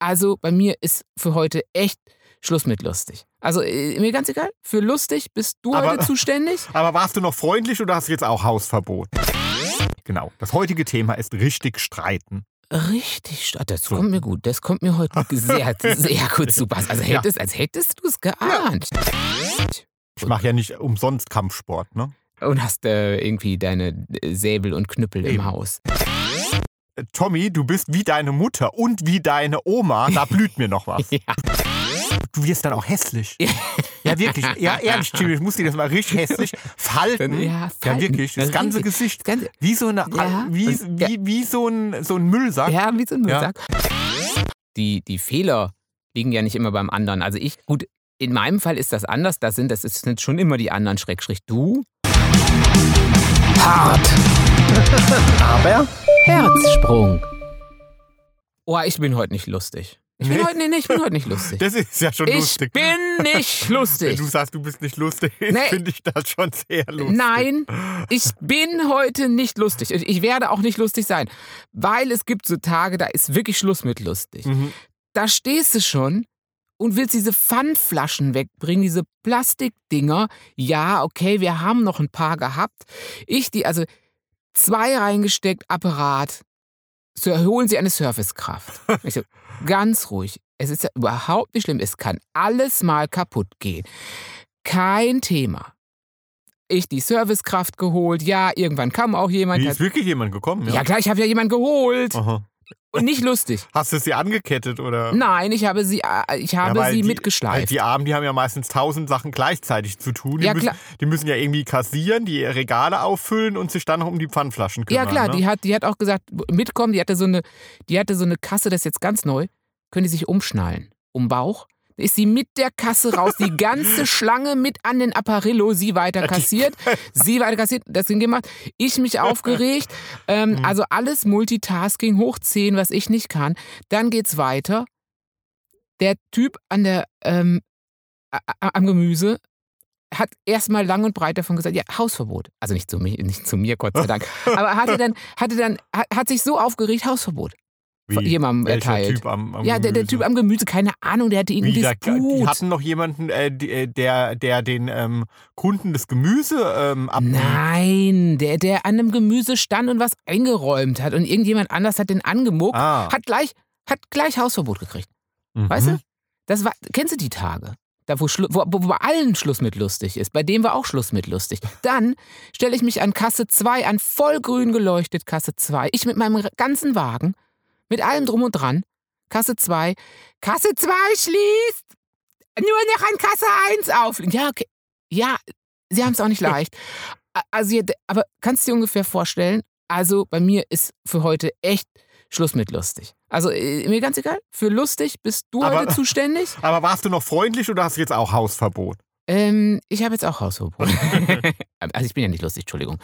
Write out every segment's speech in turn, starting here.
Also bei mir ist für heute echt Schluss mit lustig. Also äh, mir ganz egal, für lustig bist du Aber- heute zuständig. Aber warst du noch freundlich oder hast du jetzt auch Hausverbot? Genau. Das heutige Thema ist richtig streiten. Richtig, das So. kommt mir gut. Das kommt mir heute sehr, sehr gut zu passen. Also Ja. hättest, als hättest du es geahnt. Ich mache ja nicht umsonst Kampfsport, ne? Und hast äh, irgendwie deine Säbel und Knüppel Eben. im Haus. Tommy, du bist wie deine Mutter und wie deine Oma. Da blüht mir noch was. Ja. Du wirst dann auch hässlich. Ja, wirklich. Ja, ehrlich, Jimmy, ich muss dir das mal richtig hässlich falten. Ja, falten. wirklich. Das Das ganze richtig. Gesicht. Wie so, eine, Ja. wie, Und- wie, wie so ein, so ein Müllsack. ja, wie so ein Ja. Müllsack. Die, die Fehler liegen ja nicht immer beim anderen. Also ich, gut, in meinem Fall ist das anders. Das sind, das sind schon immer die anderen, Schrägstrich du. Hart. Aber Herzsprung. Oh, ich bin heute nicht lustig. Ich bin Nee? heute, nee, ich bin heute nicht lustig. Das ist ja schon Ich lustig. bin nicht Wenn lustig. du sagst, du bist nicht lustig, Nee. finde ich das schon sehr lustig. Nein, ich bin heute nicht lustig. Ich ich werde auch nicht lustig sein. Weil es gibt so Tage, da ist wirklich Schluss mit lustig. Mhm. Da stehst du schon und willst diese Pfandflaschen wegbringen, diese Plastikdinger. Ja, okay, wir haben noch ein paar gehabt. Ich die, also zwei reingesteckt, Apparat. So holen Sie eine Servicekraft. Ich so, ganz ruhig. Es ist ja überhaupt nicht schlimm. Es kann alles mal kaputt gehen. Kein Thema. Ich die Servicekraft geholt. Ja, irgendwann kam auch jemand. Wie ist wirklich jemand gekommen? ja klar, ich habe ja jemanden geholt. Aha. Und nicht lustig. Hast du sie angekettet oder? Nein, ich habe sie, äh, ich Ja, habe weil sie die, mitgeschleift. Die Armen, die haben ja meistens tausend Sachen gleichzeitig zu tun. Die, Ja, müssen, klar. die müssen ja irgendwie kassieren, die Regale auffüllen und sich dann noch um die Pfandflaschen Ja kümmern. klar, ne? die hat, die hat auch gesagt, mitkommen, die hatte so eine, die hatte so eine Kasse, das ist jetzt ganz neu, können die sich umschnallen, um Bauch. Ist sie mit der Kasse raus, die ganze Schlange mit an den Apparillo, sie weiter kassiert, sie weiter kassiert, das Ding gemacht, ich mich aufgeregt, ähm, Mhm. also alles Multitasking, hoch 10, was ich nicht kann. Dann geht's weiter. Der Typ an der, ähm, am Gemüse hat erstmal lang und breit davon gesagt, ja, Hausverbot. Also nicht zu mir, nicht zu mir, Gott sei Dank. Aber hatte dann, hatte dann, hat, hat sich so aufgeregt, Hausverbot. Wie? jemandem erteilt. Typ am, am Ja, der, der? Typ am Gemüse, keine Ahnung, der hatte Wie, irgendwie die Disput. hatten noch jemanden, äh, die- äh, der, der den ähm, Kunden das Gemüse ähm, ab. Nein, der, der an einem Gemüse stand und was eingeräumt hat und irgendjemand anders hat den angemuckt, Ah. hat gleich, hat gleich Hausverbot gekriegt. Mhm. Weißt du? Das war, kennst du die Tage? Da, wo, wo, wo bei allen Schluss mit lustig ist. Bei dem war auch Schluss mit lustig. Dann stelle ich mich an Kasse 2 an, vollgrün geleuchtet, Kasse 2. Ich mit meinem ganzen Wagen, mit allem drum und dran. Kasse 2. Kasse 2 schließt. Nur noch an Kasse 1 auf. Ja, okay. Ja, sie haben es auch nicht leicht. Also, aber kannst du dir ungefähr vorstellen? Also, bei mir ist für heute echt Schluss mit lustig. Also, äh, mir ganz egal. Für lustig bist du Aber- heute zuständig. Aber warst du noch freundlich oder hast du jetzt auch Hausverbot? Ähm, ich habe jetzt auch Hausverbot. also ich bin ja nicht lustig, Entschuldigung.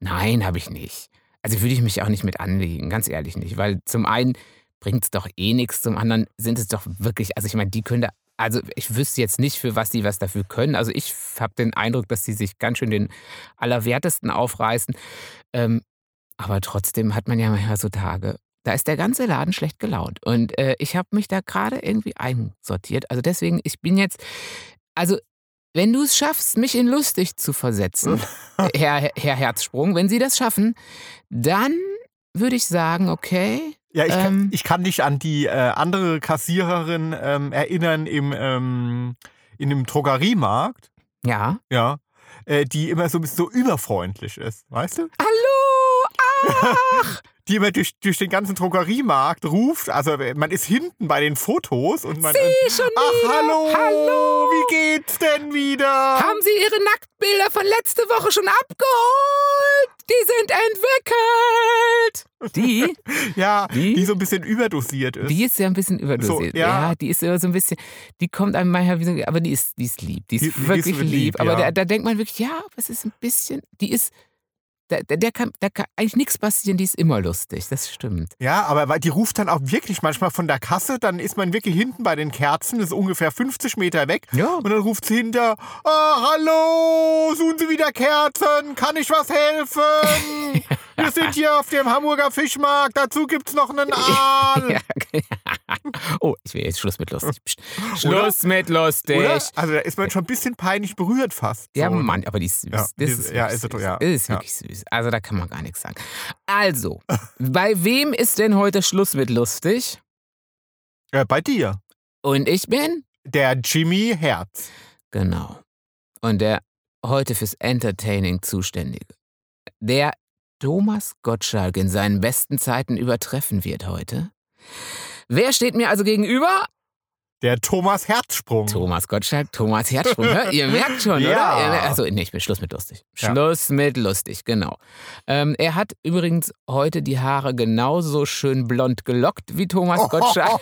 Nein, habe ich nicht. Also würde ich mich auch nicht mit anlegen, ganz ehrlich nicht. Weil zum einen bringt es doch eh nichts, zum anderen sind es doch wirklich, also ich meine, die können da, also ich wüsste jetzt nicht, für was die was dafür können. Also ich habe den Eindruck, dass die sich ganz schön den Allerwertesten aufreißen. Ähm, aber trotzdem hat man ja manchmal so Tage, da ist der ganze Laden schlecht gelaunt. Und äh, ich habe mich da gerade irgendwie einsortiert. Also deswegen, ich bin jetzt, also wenn du es schaffst, mich in lustig zu versetzen, Herr, Herr Herzsprung, wenn Sie das schaffen, dann würde ich sagen, okay, Ja, ich, kann, Ähm. ich kann dich an die äh, andere Kassiererin ähm, erinnern im, ähm, in einem Drogeriemarkt, ja. ja, äh, die immer so ein bisschen so überfreundlich ist, weißt du? Hallo! Ach! Die immer durch, durch den ganzen Drogeriemarkt ruft, also man ist hinten bei den Fotos und man... Sie schon Ach, wieder! hallo! Hallo! Wie geht's denn wieder? Haben Sie Ihre Nacktbilder von letzte Woche schon abgeholt? Die sind entwickelt! Die? ja, Die? die so ein bisschen überdosiert ist. Die ist ja ein bisschen überdosiert. So, ja. ja. die ist immer so ein bisschen, die kommt einem manchmal wie so, aber die ist, die ist lieb. Die ist Die- die ist wirklich lieb, lieb. Aber ja. da, da denkt man wirklich, ja, aber es ist ein bisschen, die ist, da, der kann, da kann eigentlich nichts passieren, die ist immer lustig. Das stimmt. Ja, aber weil die ruft dann auch wirklich manchmal von der Kasse, dann ist man wirklich hinten bei den Kerzen, das ist ungefähr 50 Meter weg. Ja. Und dann ruft sie hinter, ah, hallo, suchen Sie wieder Kerzen, kann ich was helfen? Wir sind hier auf dem Hamburger Fischmarkt, dazu gibt's noch einen Aal. Oh, ich will jetzt Schluss mit lustig. Schluss mit lustig. Oder? Also da ist man schon ein bisschen peinlich berührt fast. Ja, so. Mann, aber die ist süß. Ja, das ist ja, ist süß. ja, ist wirklich süß. Also da kann man gar nichts sagen. Also, bei wem ist denn heute Schluss mit lustig? Äh, bei dir. Und ich bin? Der Jimmy Herz. Genau. Und der heute fürs Entertaining zuständige. Der Thomas Gottschalk in seinen besten Zeiten übertreffen wird heute. Wer steht mir also gegenüber? Der Thomas Herzsprung. Thomas Gottschalk, Thomas Herzsprung. Hör, ihr merkt schon, Ja. oder? Also, nee, ich bin Schluss mit lustig. Ja. Schluss mit lustig, genau. Ähm, er hat übrigens heute die Haare genauso schön blond gelockt wie Thomas Gottschalk.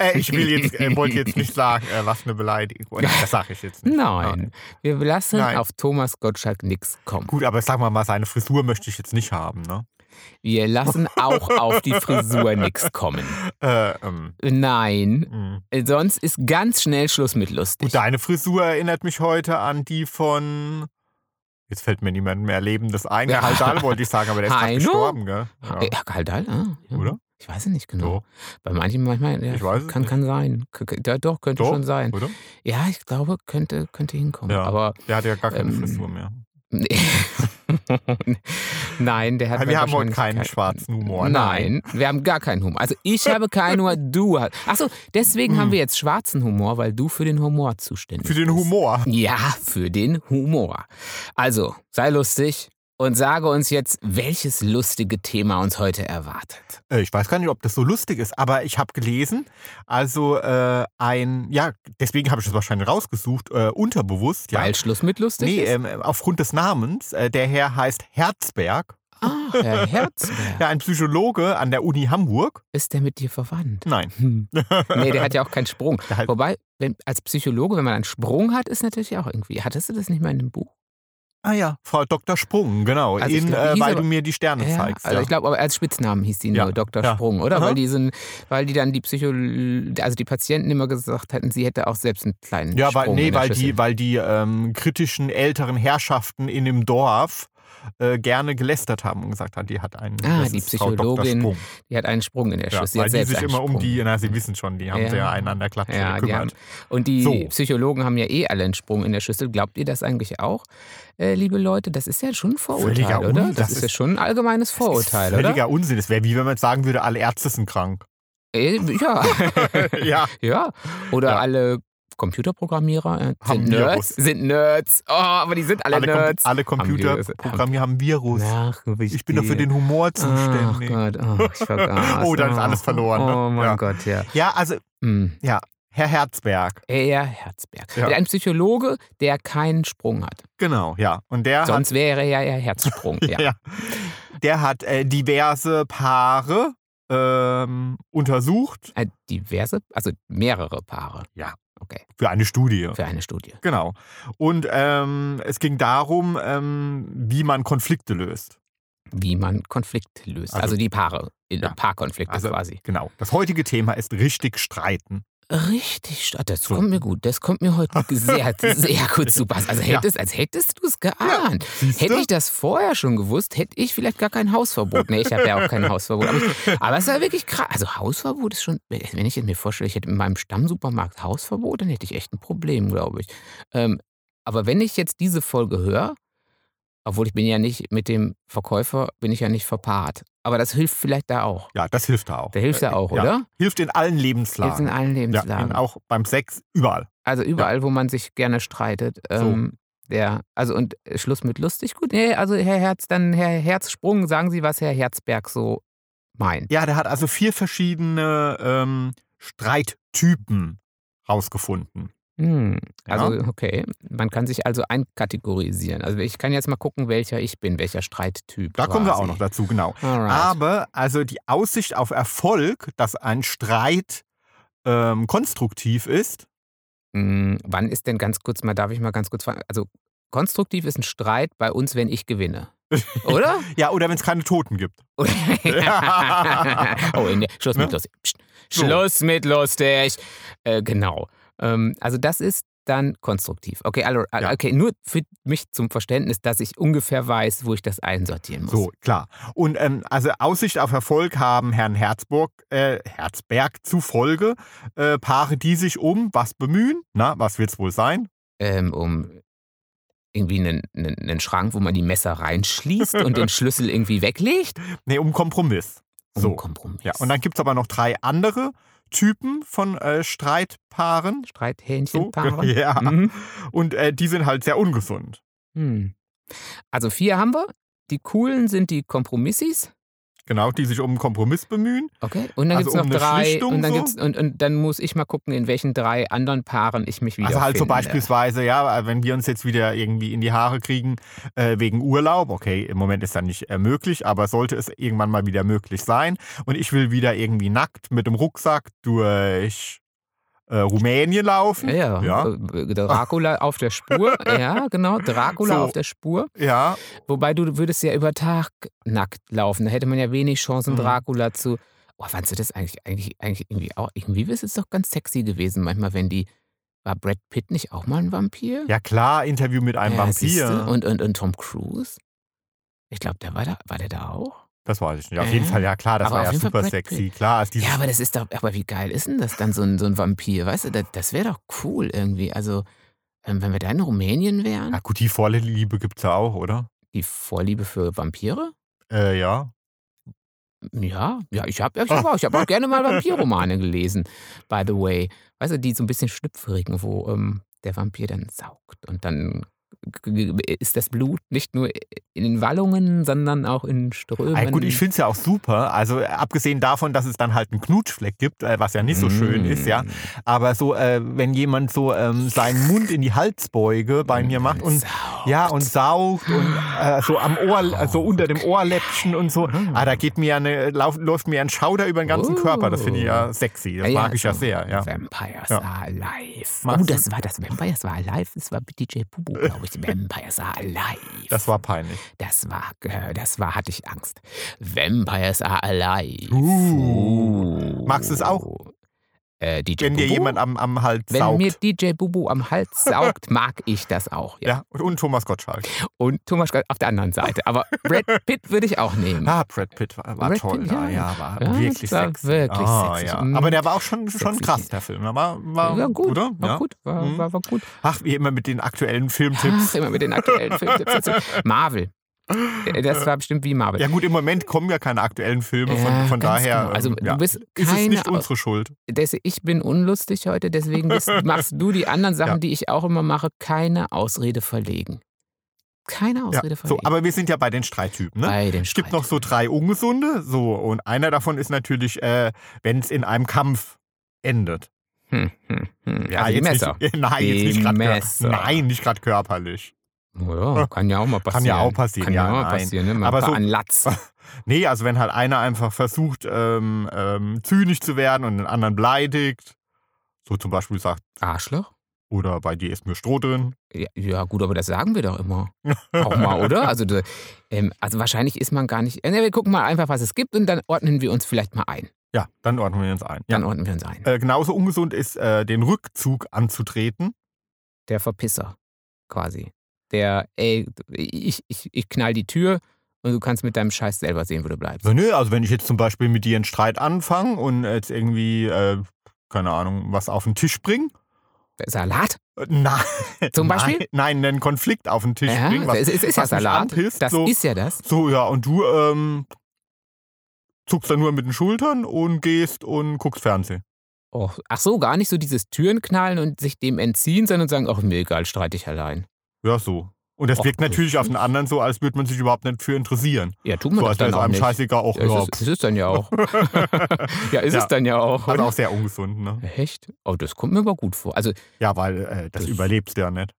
äh, ich will jetzt, äh, wollte jetzt nicht sagen, äh, was eine Beleidigung. Das sage ich jetzt nicht. Nein, wir lassen Nein. auf Thomas Gottschalk nichts kommen. Gut, aber sag mal mal, seine Frisur möchte ich jetzt nicht haben, ne? Wir lassen auch auf die Frisur nichts kommen. Äh, ähm, Nein, mh. sonst ist ganz schnell Schluss mit lustig. Gut, deine Frisur erinnert mich heute an die von. Jetzt fällt mir niemand mehr Lebendes ein. Ja. Haldal wollte ich sagen, aber der ist gerade gestorben, gell? Ja. Ja, Kaldal, ah, ja. Oder? Ich weiß es nicht genau. So. Bei manchen manchmal, ja, Ich weiß kann, kann sein. Ja, doch, könnte Doch, schon sein. Oder? Ja, ich glaube, könnte, könnte hinkommen. Ja. Aber Der hat ja gar keine Ähm, Frisur mehr. nein, der hat wir haben heute keinen kein- schwarzen Humor. Nein, wir haben gar keinen Humor. Also ich habe keinen Humor, du hast. Achso, deswegen haben wir jetzt schwarzen Humor, weil du für den Humor zuständig Hm. Für den bist. Humor. Ja, für den Humor. Also, sei lustig und sage uns jetzt, welches lustige Thema uns heute erwartet. Äh, Ich weiß gar nicht, ob das so lustig ist, aber ich habe gelesen, also äh, ein, ja, deswegen habe ich das wahrscheinlich rausgesucht, äh, unterbewusst, ja. Weil Schluss mit lustig Nee, ist? ähm, aufgrund des Namens. Äh, der Herr heißt Herzberg. Ah, Herr Herzberg. Ja, ein Psychologe an der Uni Hamburg. Ist der mit dir verwandt? Nein. Hm. Nee, der hat ja auch keinen Sprung. Wobei, wenn, als Psychologe, wenn man einen Sprung hat, ist natürlich auch irgendwie. Hattest du das nicht mal in dem Buch? Ah ja, Frau Dr. Sprung, genau. Also in, glaub, äh, weil aber- du mir die Sterne Ja, zeigst. also ja. ich glaube, aber als Spitznamen hieß die Ja, nur Dr. ja. Sprung, oder? Aha. Weil die, sind, weil die dann die Psycho also die Patienten immer gesagt hätten, sie hätte auch selbst einen kleinen ja, Sprung weil, nee, weil Schüssel. die, weil die ähm, kritischen älteren Herrschaften in dem Dorf äh, gerne gelästert haben und gesagt haben, die hat einen. Ah, das die ist. Psychologin, Sprung. Die hat einen Sprung in der Ja, Schüssel. weil hat die sich immer um Sprung. die, na, sie wissen schon, die haben Ja. sehr einen an der Klatsche Ja, die gekümmert. und die So. Psychologen haben ja eh alle einen Sprung in der Schüssel. Glaubt ihr das eigentlich auch, äh, liebe Leute? Das ist ja schon ein Vorurteil, Völliger oder? Das, Das ist ja ist- schon ein allgemeines Vorurteil, oder? Völliger Unsinn. Es wäre wie wenn man sagen würde, alle Ärzte sind krank. Äh, ja. ja. ja. Oder Ja. alle Computerprogrammierer äh, Haben sind Nerds. Sind Nerds. Oh, aber die sind alle, Alle, Nerds. alle Haben Virus. Computerprogramme haben Virus. Ach, Ich bin doch für den Humor zuständig. Gott, oh, ich vergaß. Oh, dann ist alles verloren, ne? Oh mein Ja. Gott, ja. Ja, also Hm. Herr Herzberg. Er Herzberg. Ja. Ein Psychologe, der keinen Sprung hat. Genau, ja. Und der Sonst wäre er ja Herzsprung. Ja. Ja. Der hat äh, diverse Paare ähm, untersucht Äh, Diverse, also mehrere Paare. Ja. Okay, für eine Studie. für eine Studie. Genau. Und ähm, es ging darum, ähm, wie man Konflikte löst. Wie man Konflikte löst. Also, Also- die Paare, in Ja. Paarkonflikte Also- quasi. Genau. Das heutige Thema ist richtig streiten. Richtig, stark. das kommt mir gut. Das kommt mir heute sehr, sehr gut zu passen. Also Ja. hättest, als hättest du es geahnt. Siehste? Hätte ich das vorher schon gewusst, hätte ich vielleicht gar kein Hausverbot. Nee, ich habe ja auch kein Hausverbot. Aber, ich, aber es ja wirklich krass. Also Hausverbot ist schon, wenn ich mir vorstelle, ich hätte in meinem Stammsupermarkt Hausverbot, dann hätte ich echt ein Problem, glaube ich. Ähm, aber wenn ich jetzt diese Folge höre, obwohl ich bin ja nicht mit dem Verkäufer, bin ich ja nicht verpaart. Aber das hilft vielleicht da auch. Ja, das hilft da auch. Da hilft ja auch, Ja. oder? Hilft in allen Hilft Lebenslagen. in allen ja, Lebenslagen. in, auch beim Sex, überall. Also überall, wo man sich gerne streitet. Ähm, der, also und äh, Schluss mit lustig. Gut, nee, also Herr Herz, dann Herr Herzsprung, sagen Sie, was Herr Herzberg so meint. Ja, der hat also vier verschiedene ähm, Streittypen rausgefunden. Hm, also Ja. okay, man kann sich also einkategorisieren. Also ich kann jetzt mal gucken, welcher ich bin, welcher Streittyp. Da kommen wir auch quasi. noch dazu, genau. Alright. Aber also die Aussicht auf Erfolg, dass ein Streit ähm, konstruktiv ist, Hm, wann ist denn ganz kurz mal, darf ich mal ganz kurz fragen, also konstruktiv ist ein Streit bei uns, wenn ich gewinne. Oder? ja, oder wenn es keine Toten gibt. oh, in der, Schluss mit Ne? lustig. Psst. So. Schluss mit lustig. Äh, genau. Ähm, also das ist dann konstruktiv. Okay, also, Ja. okay, nur für mich zum Verständnis, dass ich ungefähr weiß, wo ich das einsortieren muss. So, klar. Und ähm, also Aussicht auf Erfolg haben Herrn Herzburg, äh, Herzberg zufolge äh, Paare, die sich um was bemühen. Na, was wird's wohl sein? Ähm, um irgendwie einen, einen, einen Schrank, wo man die Messer reinschließt und den Schlüssel irgendwie weglegt. Nee, um Kompromiss. Um So. Kompromiss. Ja, und dann gibt es aber noch drei andere Typen von äh, Streitpaaren. Streithähnchenpaare. Ja. Mhm. Und äh, die sind halt sehr ungesund. Hm. Also vier haben wir. Die coolen sind die Kompromissis. Genau, die sich um einen Kompromiss bemühen. Okay. Und dann Also gibt es noch um eine drei. Und dann, so? und, und dann muss ich mal gucken, in welchen drei anderen Paaren ich mich wieder Also halt so beispielsweise, ja, wenn wir uns jetzt wieder irgendwie in die Haare kriegen äh, wegen Urlaub, okay, im Moment ist das nicht äh, möglich, aber sollte es irgendwann mal wieder möglich sein und ich will wieder irgendwie nackt mit dem Rucksack durch äh, Rumänien laufen. Ja, Ja. äh, Dracula auf der Spur. Ja, genau. Dracula So. auf der Spur. Ja, Wobei du würdest ja über Tag nackt laufen. Da hätte man ja wenig Chancen, Mhm. Dracula zu. Oh, fandst du das eigentlich, eigentlich, eigentlich irgendwie auch? Irgendwie ist es doch ganz sexy gewesen, manchmal, wenn die. War Brad Pitt nicht auch mal ein Vampir? ja klar, Interview mit einem Ja. Vampir. Und, und, und Tom Cruise? Ich glaube, der war da, war der da auch? Das weiß ich nicht. Auf Ja. jeden Fall, ja klar, das Aber war ja Fall super Brad sexy. Klar, also dieses, Ja, aber das ist doch, aber wie geil ist denn das dann, so ein, so ein Vampir? Weißt du, das, das wäre doch cool irgendwie. Also, ähm, wenn wir da in Rumänien wären, ja gut, die Vorliebe gibt es ja auch, oder? die Vorliebe für Vampire? Äh, ja. Ja, ja, ich habe ich hab auch, ich hab auch gerne mal Vampirromane gelesen, by the way. Weißt du, die so ein bisschen schlüpfrigen, wo ähm, der Vampir dann saugt und dann ist das Blut nicht nur in den Wallungen, sondern auch in Strömen. Ah, gut, ich finde es ja auch super. Also äh, abgesehen davon, dass es dann halt einen Knutschfleck gibt, äh, was ja nicht so schön ist, ja. Mm. Aber so, äh, wenn jemand so ähm, seinen Mund in die Halsbeuge bei mir macht und Saugt. ja und saugt und äh, so am Ohr, äh, so unter dem Ohrläppchen und so, ah, da geht mir eine, lauf, läuft mir ein Schauder über den ganzen Oh. Körper. Das finde ich ja sexy. Das mag ich ja so sehr, ja. Vampires Ja. are alive. Magst oh, das war das Vampires are alive. Das war DJ Bubu, glaube ich. Vampires are alive. Das war peinlich. Das war, äh, das war, hatte ich Angst. Vampires are alive. Uh. Magst du es auch? Äh, DJ Wenn dir Bubu? jemand am, am Hals Wenn saugt. mir DJ Bubu am Hals saugt, mag ich das auch. Ja. ja, und Thomas Gottschalk. Und Thomas Gottschalk auf der anderen Seite. Aber Brad Pitt würde ich auch nehmen. Ah, Brad Pitt war, war Brad toll. Pitt, ja. ja, war Ja, wirklich war sexy. wirklich sexy. Ja. Mm. Aber der war auch schon, schon Sexy. krass, der Film. War, war, war gut, oder? war gut, war, Mhm. war, war gut. Ach, wie immer mit den aktuellen Filmtipps. Ach, immer mit den aktuellen Filmtipps. dazu. Marvel. Äh, Das war bestimmt wie Marvel. Ja gut, im Moment kommen ja keine aktuellen Filme, von, Ja, von daher genau. Also, ähm, du ja, bist ist es keine nicht unsere Schuld. Des- ich bin unlustig heute, deswegen bist, machst du die anderen Sachen, Ja. die ich auch immer mache, keine Ausrede verlegen. Keine Ausrede so, verlegen. aber wir sind ja bei den Streittypen. Ne? Bei den Es gibt noch so drei ungesunde, so und einer davon ist natürlich, äh, wenn es in einem Kampf endet. Hm, hm, hm. Ja, also jetzt Messer. Nicht, nein, Die jetzt nicht Messer. Nein, nicht gerade körperlich. Ja, kann ja auch mal passieren. Kann ja auch passieren, Kann ja, ja, auch mal passieren, ne? Mal Aber ein so- an Latz. Nee, also wenn halt einer einfach versucht, ähm, ähm, zynisch zu werden und den anderen beleidigt, so zum Beispiel sagt, Arschloch? oder bei dir ist nur Stroh drin. Ja, ja, gut, aber das sagen wir doch immer. Auch mal, oder? Also, da- ähm, also wahrscheinlich ist man gar nicht. Äh, wir gucken mal einfach, was es gibt und dann ordnen wir uns vielleicht mal ein. Ja, dann ordnen wir uns ein. Dann Ja. ordnen wir uns ein. Äh, genauso ungesund ist, äh, den Rückzug anzutreten. Der Verpisser, quasi. Der, ey, ich, ich, ich knall die Tür und du kannst mit deinem Scheiß selber sehen, wo du bleibst. Nö, also wenn ich jetzt zum Beispiel mit dir einen Streit anfange und jetzt irgendwie, äh, keine Ahnung, was auf den Tisch bringe. Salat? Äh, Nein. Zum Beispiel? Nein, nein, einen Konflikt auf den Tisch Ja, bringen. Was, es ist, ist ja Salat. anpisst, das so, ist ja das. so, ja, und du ähm, zuckst dann nur mit den Schultern und gehst und guckst Fernsehen. Oh, ach so, gar nicht so dieses Türen knallen und sich dem entziehen, sondern sagen, ach mir egal, streite ich allein. Ja, so. Und das Och, wirkt natürlich das auf den anderen so, als würde man sich überhaupt nicht für interessieren. Ja, tut man So, das als wäre dann es auch einem nicht. scheißegal auch. Ja, es, ist, es ist dann ja auch. ja, ist Ja. es dann ja auch. also oder? auch sehr ungesund, ne? Echt? Oh, das kommt mir aber gut vor. Also Ja, weil äh, das, Das- überlebst du ja nicht.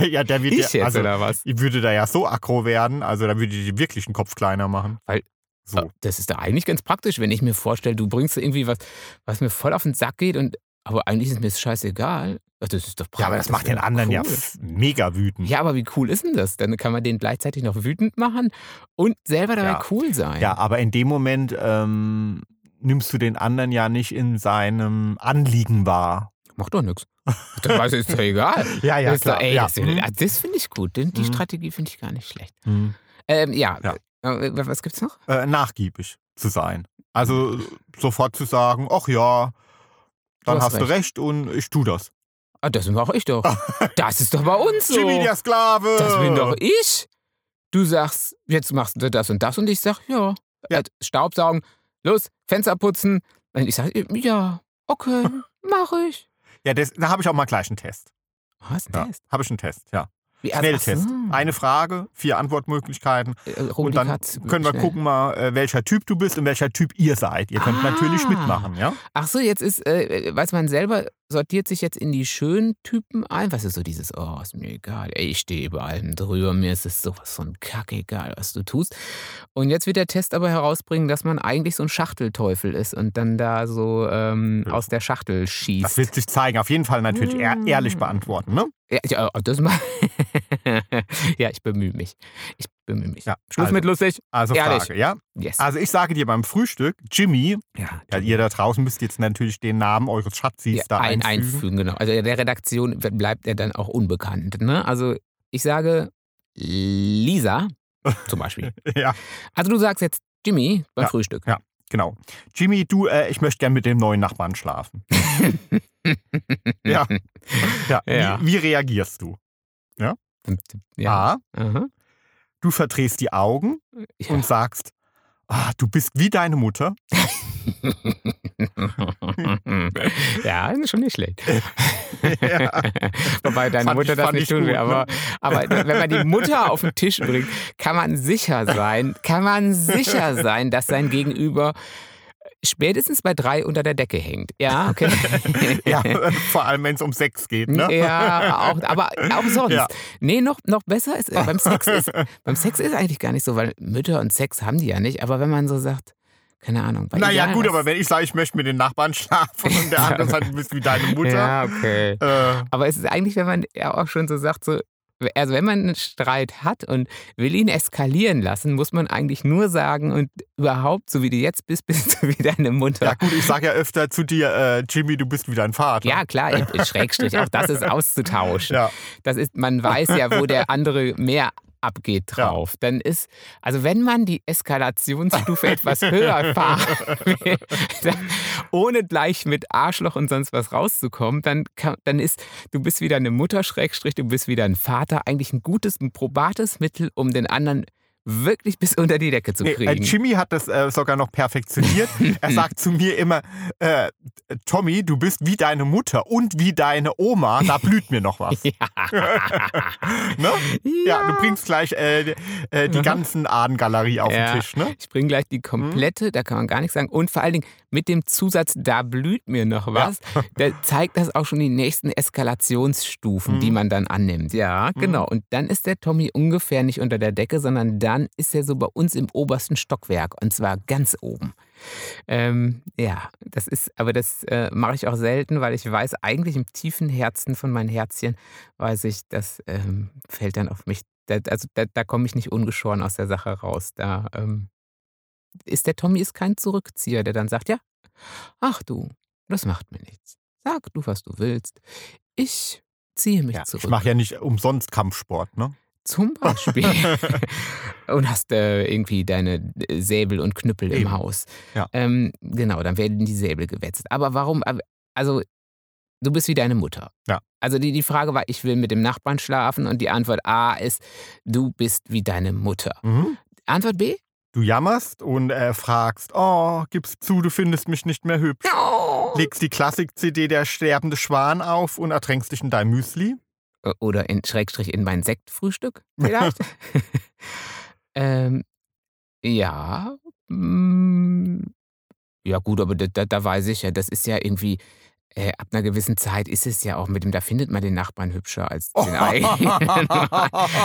Der, ja, der wird ich ja, jetzt also, oder was? ich würde da ja so aggro werden, also da würde ich dir wirklich den Kopf kleiner machen. Weil- so. Das ist doch eigentlich ganz praktisch, wenn ich mir vorstelle, du bringst irgendwie was, was mir voll auf den Sack geht und aber eigentlich ist mir das scheißegal. Ach, Das ist doch praktisch. Ja, aber das macht den anderen ja cool. f- mega wütend. Ja, aber wie cool ist denn das? Dann kann man den gleichzeitig noch wütend machen und selber dabei Ja. cool sein. Ja, aber in dem Moment ähm, nimmst du den anderen ja nicht in seinem Anliegen wahr. Macht doch nichts. Das weiß ich, ist doch egal. Ja, ja, das ist doch, klar. ey, ja. das, das finde ich gut. Die Mhm. Strategie finde ich gar nicht schlecht. Mhm. Ähm, ja, Ja. Äh, was gibt's noch? Äh, nachgiebig zu sein. Also sofort zu sagen, ach ja, dann hast hast, du recht. recht und ich tu das. Ah, das mache ich doch. Das ist doch bei uns so. Jimmy, der Sklave! Das bin doch ich. Du sagst, jetzt machst du das und das und ich sag, ja. Ja. Äh, Staubsaugen, los, Fenster putzen. Und ich sag, ja, okay, mach ich. Ja, das, da habe ich auch mal gleich einen Test. Was ein Ja, Test? habe ich einen Test, ja. Wie, also, Schnelltest. so. Eine Frage, vier Antwortmöglichkeiten. Äh, Und dann können wir schnell. gucken mal, äh, welcher Typ du bist und welcher Typ ihr seid. Ihr könnt Ah. natürlich mitmachen, ja? Ach so, jetzt ist, äh, weiß man selber, sortiert sich jetzt in die schönen Typen ein. Was ist so dieses, oh, ist mir egal, ey, ich stehe über allem drüber, mir ist es sowas von kacke egal, was du tust. Und jetzt wird der Test aber herausbringen, dass man eigentlich so ein Schachtelteufel ist und dann da so ähm, Ja. aus der Schachtel Das schießt. wird sich zeigen. Auf jeden Fall natürlich Mm. ehrlich beantworten, ne? Ja, ja, das mal. ja, ich bemühe mich. Ich bemühe mich. Ja, Schluss also. mit lustig. Also Ehrlich. Frage, ja? Yes. Also ich sage dir beim Frühstück, Jimmy, ja, ja, ihr da draußen müsst jetzt natürlich den Namen eures Schatzis ja, da ein, einfügen. einfügen, genau. Also der Redaktion bleibt er dann auch unbekannt. Ne? Also ich sage Lisa zum Beispiel. Ja, Also du sagst jetzt Jimmy beim Ja. Frühstück. Ja. genau. Jimmy, du, äh, ich möchte gern mit dem neuen Nachbarn schlafen. Ja. Ja. Ja. Wie, wie reagierst du? ja. A, Aha. du verdrehst die Augen ja. und sagst, ah, du bist wie deine Mutter. ja, ist schon nicht schlecht. Ja. Wobei deine Fand Mutter ich- das nicht ich tun will. ne? Aber, aber wenn man die Mutter auf den Tisch bringt, kann man sicher sein, kann man sicher sein, dass sein Gegenüber spätestens bei drei unter der Decke hängt. Ja, okay. ja, vor allem wenn es um Sex geht, ne? Ja, auch, aber auch sonst. Ja. Nee, noch, noch besser ist, äh, beim Sex ist, beim Sex ist eigentlich gar nicht so, weil Mütter und Sex haben die ja nicht, aber wenn man so sagt, keine Ahnung. bei Naja, gut, aber wenn ich sage, ich möchte mit den Nachbarn schlafen und der andere sagt, du bist wie deine Mutter. Ja, okay. Äh, Aber es ist eigentlich, wenn man ja auch schon so sagt, so, also wenn man einen Streit hat und will ihn eskalieren lassen, muss man eigentlich nur sagen und überhaupt, so wie du jetzt bist, bist du wie deine Mutter. ja gut, ich sage ja öfter zu dir, äh, Jimmy, du bist wie dein Vater. Ja, klar, Schrägstrich, auch das ist auszutauschen. Ja. Das ist, man weiß ja, wo der andere mehr abgeht drauf. Dann ist, also wenn man die Eskalationsstufe etwas höher fahren will, dann, ohne gleich mit Arschloch und sonst was rauszukommen, dann, kann, dann ist, du bist wieder eine Mutter, Schrägstrich, du bist wieder ein Vater, eigentlich ein gutes, ein probates Mittel, um den anderen wirklich bis unter die Decke zu Nee, äh, kriegen. Jimmy hat das äh, sogar noch perfektioniert. er sagt zu mir immer, äh, Tommy, du bist wie deine Mutter und wie deine Oma, da blüht mir noch was. ne? Ja, du bringst gleich äh, äh, die Mhm. ganzen Adengalerie auf Ja. den Tisch. Ne? Ich bringe gleich die komplette, da kann man gar nichts sagen. Und vor allen Dingen mit dem Zusatz, da blüht mir noch was, da zeigt das auch schon die nächsten Eskalationsstufen, die Mhm. man dann annimmt. Ja, genau. Und dann ist der Tommy ungefähr nicht unter der Decke, sondern dann ist er so bei uns im obersten Stockwerk und zwar ganz oben. Ähm, ja, das ist, aber das äh, mache ich auch selten, weil ich weiß, eigentlich im tiefen Herzen von meinen Herzchen, weiß ich, das ähm, fällt dann auf mich. Da, also da, da komme ich nicht ungeschoren aus der Sache raus. Da ähm, ist der Tommy ist kein Zurückzieher, der dann sagt, ja, ach du, das macht mir nichts. Sag du, was du willst. Ich ziehe mich Ja, zurück. ich mache ja nicht umsonst Kampfsport. Ne? Zum Beispiel. und hast äh, irgendwie deine äh, Säbel und Knüppel im Eben. Haus. Ja. Ähm, genau, dann werden die Säbel gewetzt. Aber warum? aber- Also, du bist wie deine Mutter. Ja. Also die, die Frage war, ich will mit dem Nachbarn schlafen und die Antwort A ist, du bist wie deine Mutter. Mhm. Antwort B? Du jammerst und äh, fragst, oh, gibst zu, du findest mich nicht mehr hübsch. Legst die Klassik-CD Der sterbende Schwan auf und ertränkst dich in dein Müsli. Oder in Schrägstrich in mein Sektfrühstück vielleicht? ähm, ja. mm, Ja, gut, aber da, da, da weiß ich ja, das ist ja irgendwie, äh, ab einer gewissen Zeit ist es ja auch mit dem, da findet man den Nachbarn hübscher als den eigenen.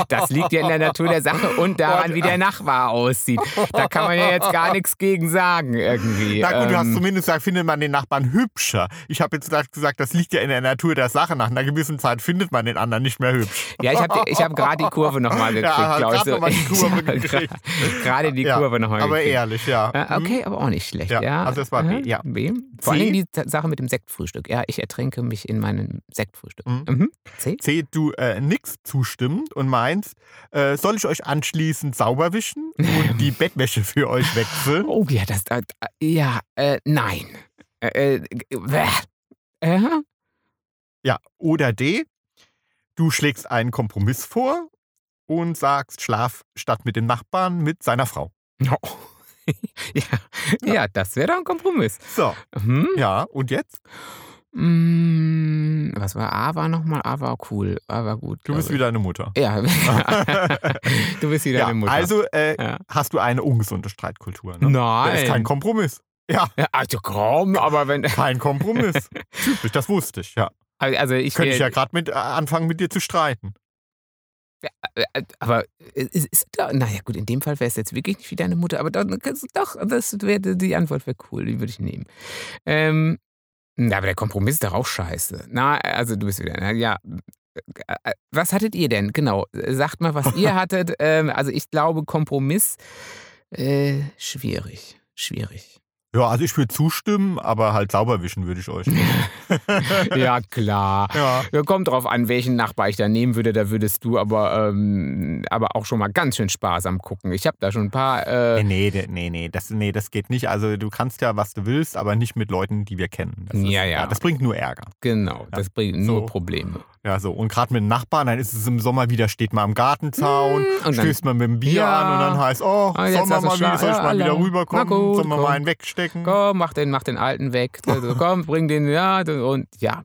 Das liegt ja in der Natur der Sache und daran, wie der Nachbar aussieht. Da kann man ja jetzt gar nichts gegen sagen irgendwie. Na gut, du hast Ähm, zumindest gesagt, findet man den Nachbarn hübscher. Ich habe jetzt gesagt, das liegt ja in der Natur der Sache. Nach einer gewissen Zeit findet man den anderen nicht mehr hübsch. Ja, ich habe ich hab gerade die Kurve nochmal gekriegt, Ja, glaube ich. noch mal die Kurve gekriegt. Gerade die Ja, Kurve nochmal Aber gekriegt. ehrlich, ja. Ah, Okay, aber auch nicht schlecht, Ja, ja. also das war B, ja. B. Vor allem die Sache mit dem Sektfrühstück. Sektfrühstück. Ja, ich ertränke mich in meinem Sektfrühstück. Mhm. Mhm. C? C, du äh, nix zustimmend und meinst, äh, soll ich euch anschließend sauber wischen und die Bettwäsche für euch wechseln? Oh ja, das, äh, ja, äh, nein. Äh, äh, bäh. äh, Ja. Oder D, du schlägst einen Kompromiss vor und sagst, schlaf statt mit dem Nachbarn mit seiner Frau. oh. ja, ja, das wäre doch ein Kompromiss. So, Hm? ja, und jetzt? Mm, was war A war nochmal? A war cool. A war gut. Du bist wie deine Mutter. Ja. du bist wieder Ja, eine Mutter. also äh, Ja. hast du eine ungesunde Streitkultur. Ne? Nein. Das ist kein Kompromiss. Ja, Ja, also komm, aber wenn. kein Kompromiss. Typisch, das wusste ich, ja. Also ich. Könnte ich ja gerade mit äh, anfangen, mit dir zu streiten. Äh, Aber ist, ist da, naja, gut, in dem Fall wäre es jetzt wirklich nicht wie deine Mutter, aber dann, doch, das wäre die Antwort wäre cool, die würde ich nehmen. Ähm, na, aber der Kompromiss ist doch auch scheiße. Na, also du bist wieder, na, ja. äh, äh, Was hattet ihr denn? Genau, sagt mal, was ihr hattet. Ähm, also ich glaube, Kompromiss, äh, schwierig, schwierig. Ja, also ich würde zustimmen, aber halt sauber wischen würde ich euch. ja, klar. ja. Ja, kommt drauf an, welchen Nachbar ich da nehmen würde. Da würdest du aber, ähm, aber auch schon mal ganz schön sparsam gucken. Ich habe da schon ein paar. Äh, Nee, nee, nee, nee, das, nee, das geht nicht. Also du kannst ja, was du willst, aber nicht mit Leuten, die wir kennen. Das ist, Ja, ja. Das bringt nur Ärger. genau, das bringt nur so. Probleme. Ja, so. Und gerade mit den Nachbarn, dann ist es im Sommer wieder, steht man am Gartenzaun, Mm, und stößt man mit dem Bier Ja. an und dann heißt, oh, Ah, mal wieder, soll ich ja, mal wieder rüberkommen? Gut, soll man mal einen wegstecken? Komm, mach den, mach den alten weg. Also, komm, bring den, ja, und ja.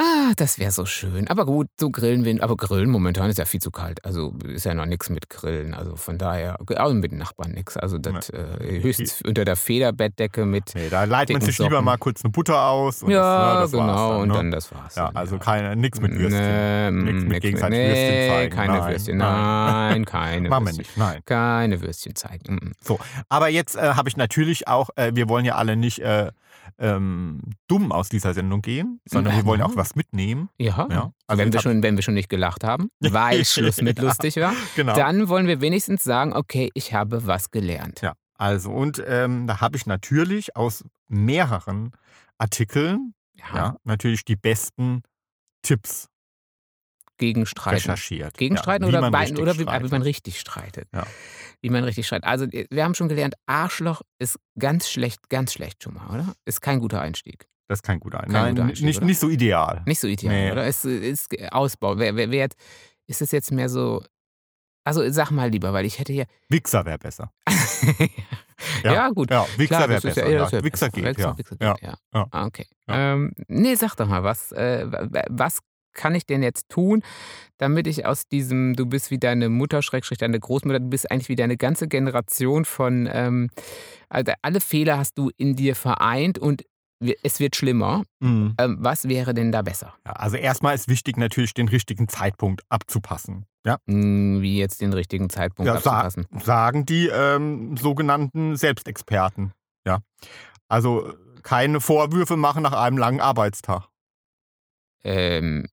Ah, das wäre so schön. Aber gut, so grillen wir. Aber grillen momentan ist ja viel zu kalt. Also ist ja noch nichts mit Grillen. Also von daher, auch mit den Nachbarn nichts. Also das äh, höchstens unter der Federbettdecke mit. Nee, da leitet man sich lieber Socken. mal kurz eine Butter aus. Und ja, das, ne, das genau. Dann, und ne? dann das war's. Ja, dann, also ja. keine, nix mit Würstchen. Nee, mm, mit nix gegenseitig nee, Würstchen zeigen. Keine Nein, Würstchen. nein. Nein, keine Machen wir Würstchen. nicht, nein. Keine Würstchen zeigen. Mm, mm. Aber jetzt äh, habe ich natürlich auch, äh, wir wollen ja alle nicht äh, ähm, dumm aus dieser Sendung gehen, sondern wir wollen auch was mitnehmen. Ja, Ja, also wenn, wir schon, wenn wir schon nicht gelacht haben, weil Schluss mit Ja. lustig war, Genau. dann wollen wir wenigstens sagen, okay, ich habe was gelernt. Ja, also und ähm, da habe ich natürlich aus mehreren Artikeln, ja, natürlich die besten Tipps Gegen Streiten. recherchiert. Gegenstreiten ja, wie oder, man bei, richtig oder wie, streitet. wie man richtig streitet. Ja. Wie man richtig streitet. Also wir haben schon gelernt, Arschloch ist ganz schlecht, ganz schlecht schon mal, oder? Ist kein guter Einstieg. Das ist kein guter Einstieg. Kein Nein, guter Einstieg, nicht, oder? nicht so ideal. Nicht so ideal, Nee. oder? Ist, ist Ausbau. Wer, wer, wer ist es jetzt mehr so. Also sag mal lieber, weil ich hätte hier. Wichser wäre besser. ja, gut. Ja, Wichser wäre besser. ja, Ja, Wichser geht, Wichser, ja. Wichser Ja, geht, ja. ja. Ah, okay. Ja. Ähm, nee, sag doch mal, was, äh, wa- was kann ich denn jetzt tun, damit ich aus diesem, du bist wie deine Mutter, Schrägstrich deine Großmutter, du bist eigentlich wie deine ganze Generation von, ähm, also alle Fehler hast du in dir vereint und es wird schlimmer. Mhm. Ähm, was wäre denn da besser? Ja, also erstmal ist wichtig natürlich den richtigen Zeitpunkt abzupassen. Ja? Hm, Wie jetzt den richtigen Zeitpunkt Ja, abzupassen. Sagen die ähm, sogenannten Selbstexperten. Ja? Also keine Vorwürfe machen nach einem langen Arbeitstag. Ähm,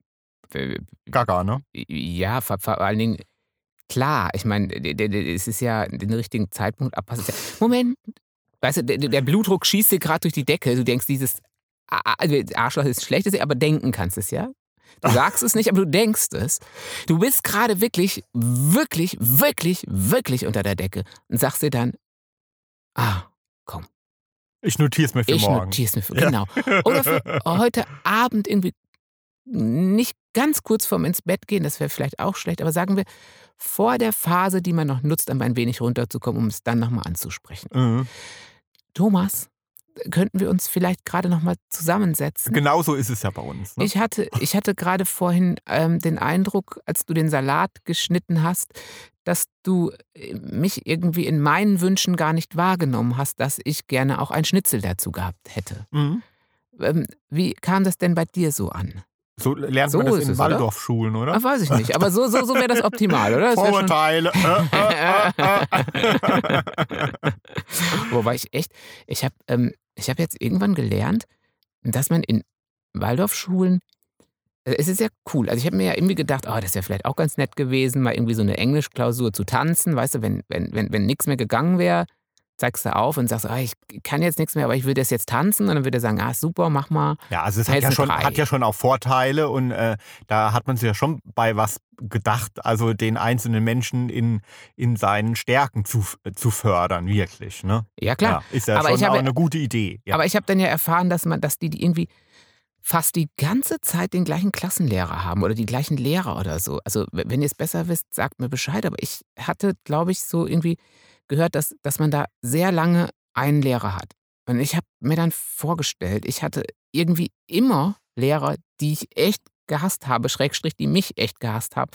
Gaga, ne? Ja, vor, vor allen Dingen, klar, ich meine, es ist ja den richtigen Zeitpunkt abpassen. Moment, weißt du, der, der Blutdruck schießt dir gerade durch die Decke. Du denkst, dieses also Arschloch ist schlecht, aber denken kannst es ja. Du sagst es nicht, aber du denkst es. Du bist gerade wirklich, wirklich, wirklich, wirklich unter der Decke und sagst dir dann, ah, Ich notiere es mir für ich morgen. notiere es mir für, Ja. genau. Oder für heute Abend irgendwie nicht ganz kurz vorm ins Bett gehen, das wäre vielleicht auch schlecht, aber sagen wir vor der Phase, die man noch nutzt, um ein wenig runterzukommen, um es dann nochmal anzusprechen. Mhm. Thomas, könnten wir uns vielleicht gerade nochmal zusammensetzen? Genau so ist es ja bei uns. Ne? Ich hatte, ich hatte gerade vorhin ähm, den Eindruck, als du den Salat geschnitten hast, dass du äh, mich irgendwie in meinen Wünschen gar nicht wahrgenommen hast, dass ich gerne auch ein Schnitzel dazu gehabt hätte. Mhm. Ähm, wie kam das denn bei dir so an? So lernt So man das in es, oder? Waldorfschulen, oder? Ah, weiß ich nicht, aber so, so, so wäre das optimal, oder? Das Vorurteile. Wobei ich echt, ich habe ähm, ich hab jetzt irgendwann gelernt, dass man in Waldorfschulen, äh, es ist ja cool, also ich habe mir ja irgendwie gedacht, oh, das wäre vielleicht auch ganz nett gewesen, mal irgendwie so eine Englischklausur zu tanzen, weißt du, wenn, wenn, wenn, wenn nichts mehr gegangen wäre, zeigst du auf und sagst, ah, ich kann jetzt nichts mehr, aber ich will das jetzt tanzen. Und dann wird er sagen, ah, super, mach mal. Ja, also es hat ja, schon, hat ja schon auch Vorteile und äh, da hat man sich ja schon bei was gedacht, also den einzelnen Menschen in, in seinen Stärken zu, zu fördern, wirklich. Ne? Ja, klar. Ja, ist ja Aber schon habe- auch eine gute Idee. Ja. Aber ich habe dann ja erfahren, dass man, dass die, die irgendwie fast die ganze Zeit den gleichen Klassenlehrer haben oder die gleichen Lehrer oder so. Also wenn ihr es besser wisst, sagt mir Bescheid. Aber ich hatte, glaube ich, so irgendwie gehört, dass, dass man da sehr lange einen Lehrer hat. Und ich habe mir dann vorgestellt, ich hatte irgendwie immer Lehrer, die ich echt gehasst habe, Schrägstrich, die mich echt gehasst haben.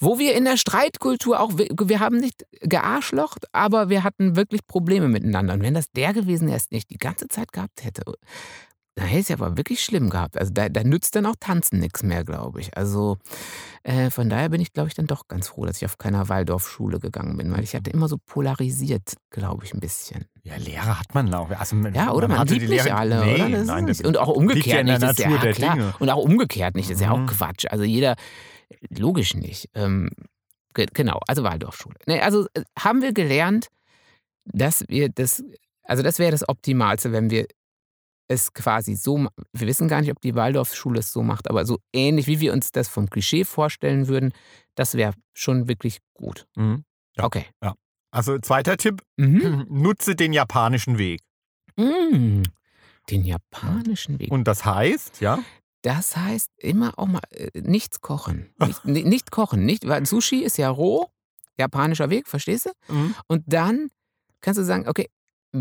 Wo wir in der Streitkultur auch, wir, haben nicht gearschlocht, aber wir hatten wirklich Probleme miteinander. Und wenn das der gewesen ist, nicht die ganze Zeit gehabt hätte, dann hätte es aber wirklich schlimm gehabt. Also da, da nützt dann auch Tanzen nichts mehr, glaube ich. Also äh, von daher bin ich, glaube ich, dann doch ganz froh, dass ich auf keiner Waldorfschule gegangen bin, weil ich hatte immer so polarisiert, glaube ich, ein bisschen. ja, Lehrer hat man auch. Also man, Ja, oder man, hatte liebt die nicht Lehrer- alle, nee, oder? Das ist Nein, nicht- das und auch umgekehrt ja nicht. das ist Natur ja, der klar. Und auch umgekehrt nicht, das ist ja auch Mhm. Quatsch. Also jeder, logisch nicht. Ähm, ge- genau, also Waldorfschule. Nee, also äh, haben wir gelernt, dass wir das, also das wäre das Optimalste, wenn wir es quasi so, wir wissen gar nicht, ob die Waldorfschule es so macht, aber so ähnlich, wie wir uns das vom Klischee vorstellen würden, das wäre schon wirklich gut. Mhm. Ja. Okay. Also zweiter Tipp, Mhm. nutze den japanischen Weg. Mm. Den japanischen Weg. Und das heißt, ja, Das heißt immer auch mal äh, nichts kochen. Nicht, ni- nicht kochen, nicht, weil Sushi ist ja roh, japanischer Weg, verstehst du? mhm. Und dann kannst du sagen, okay,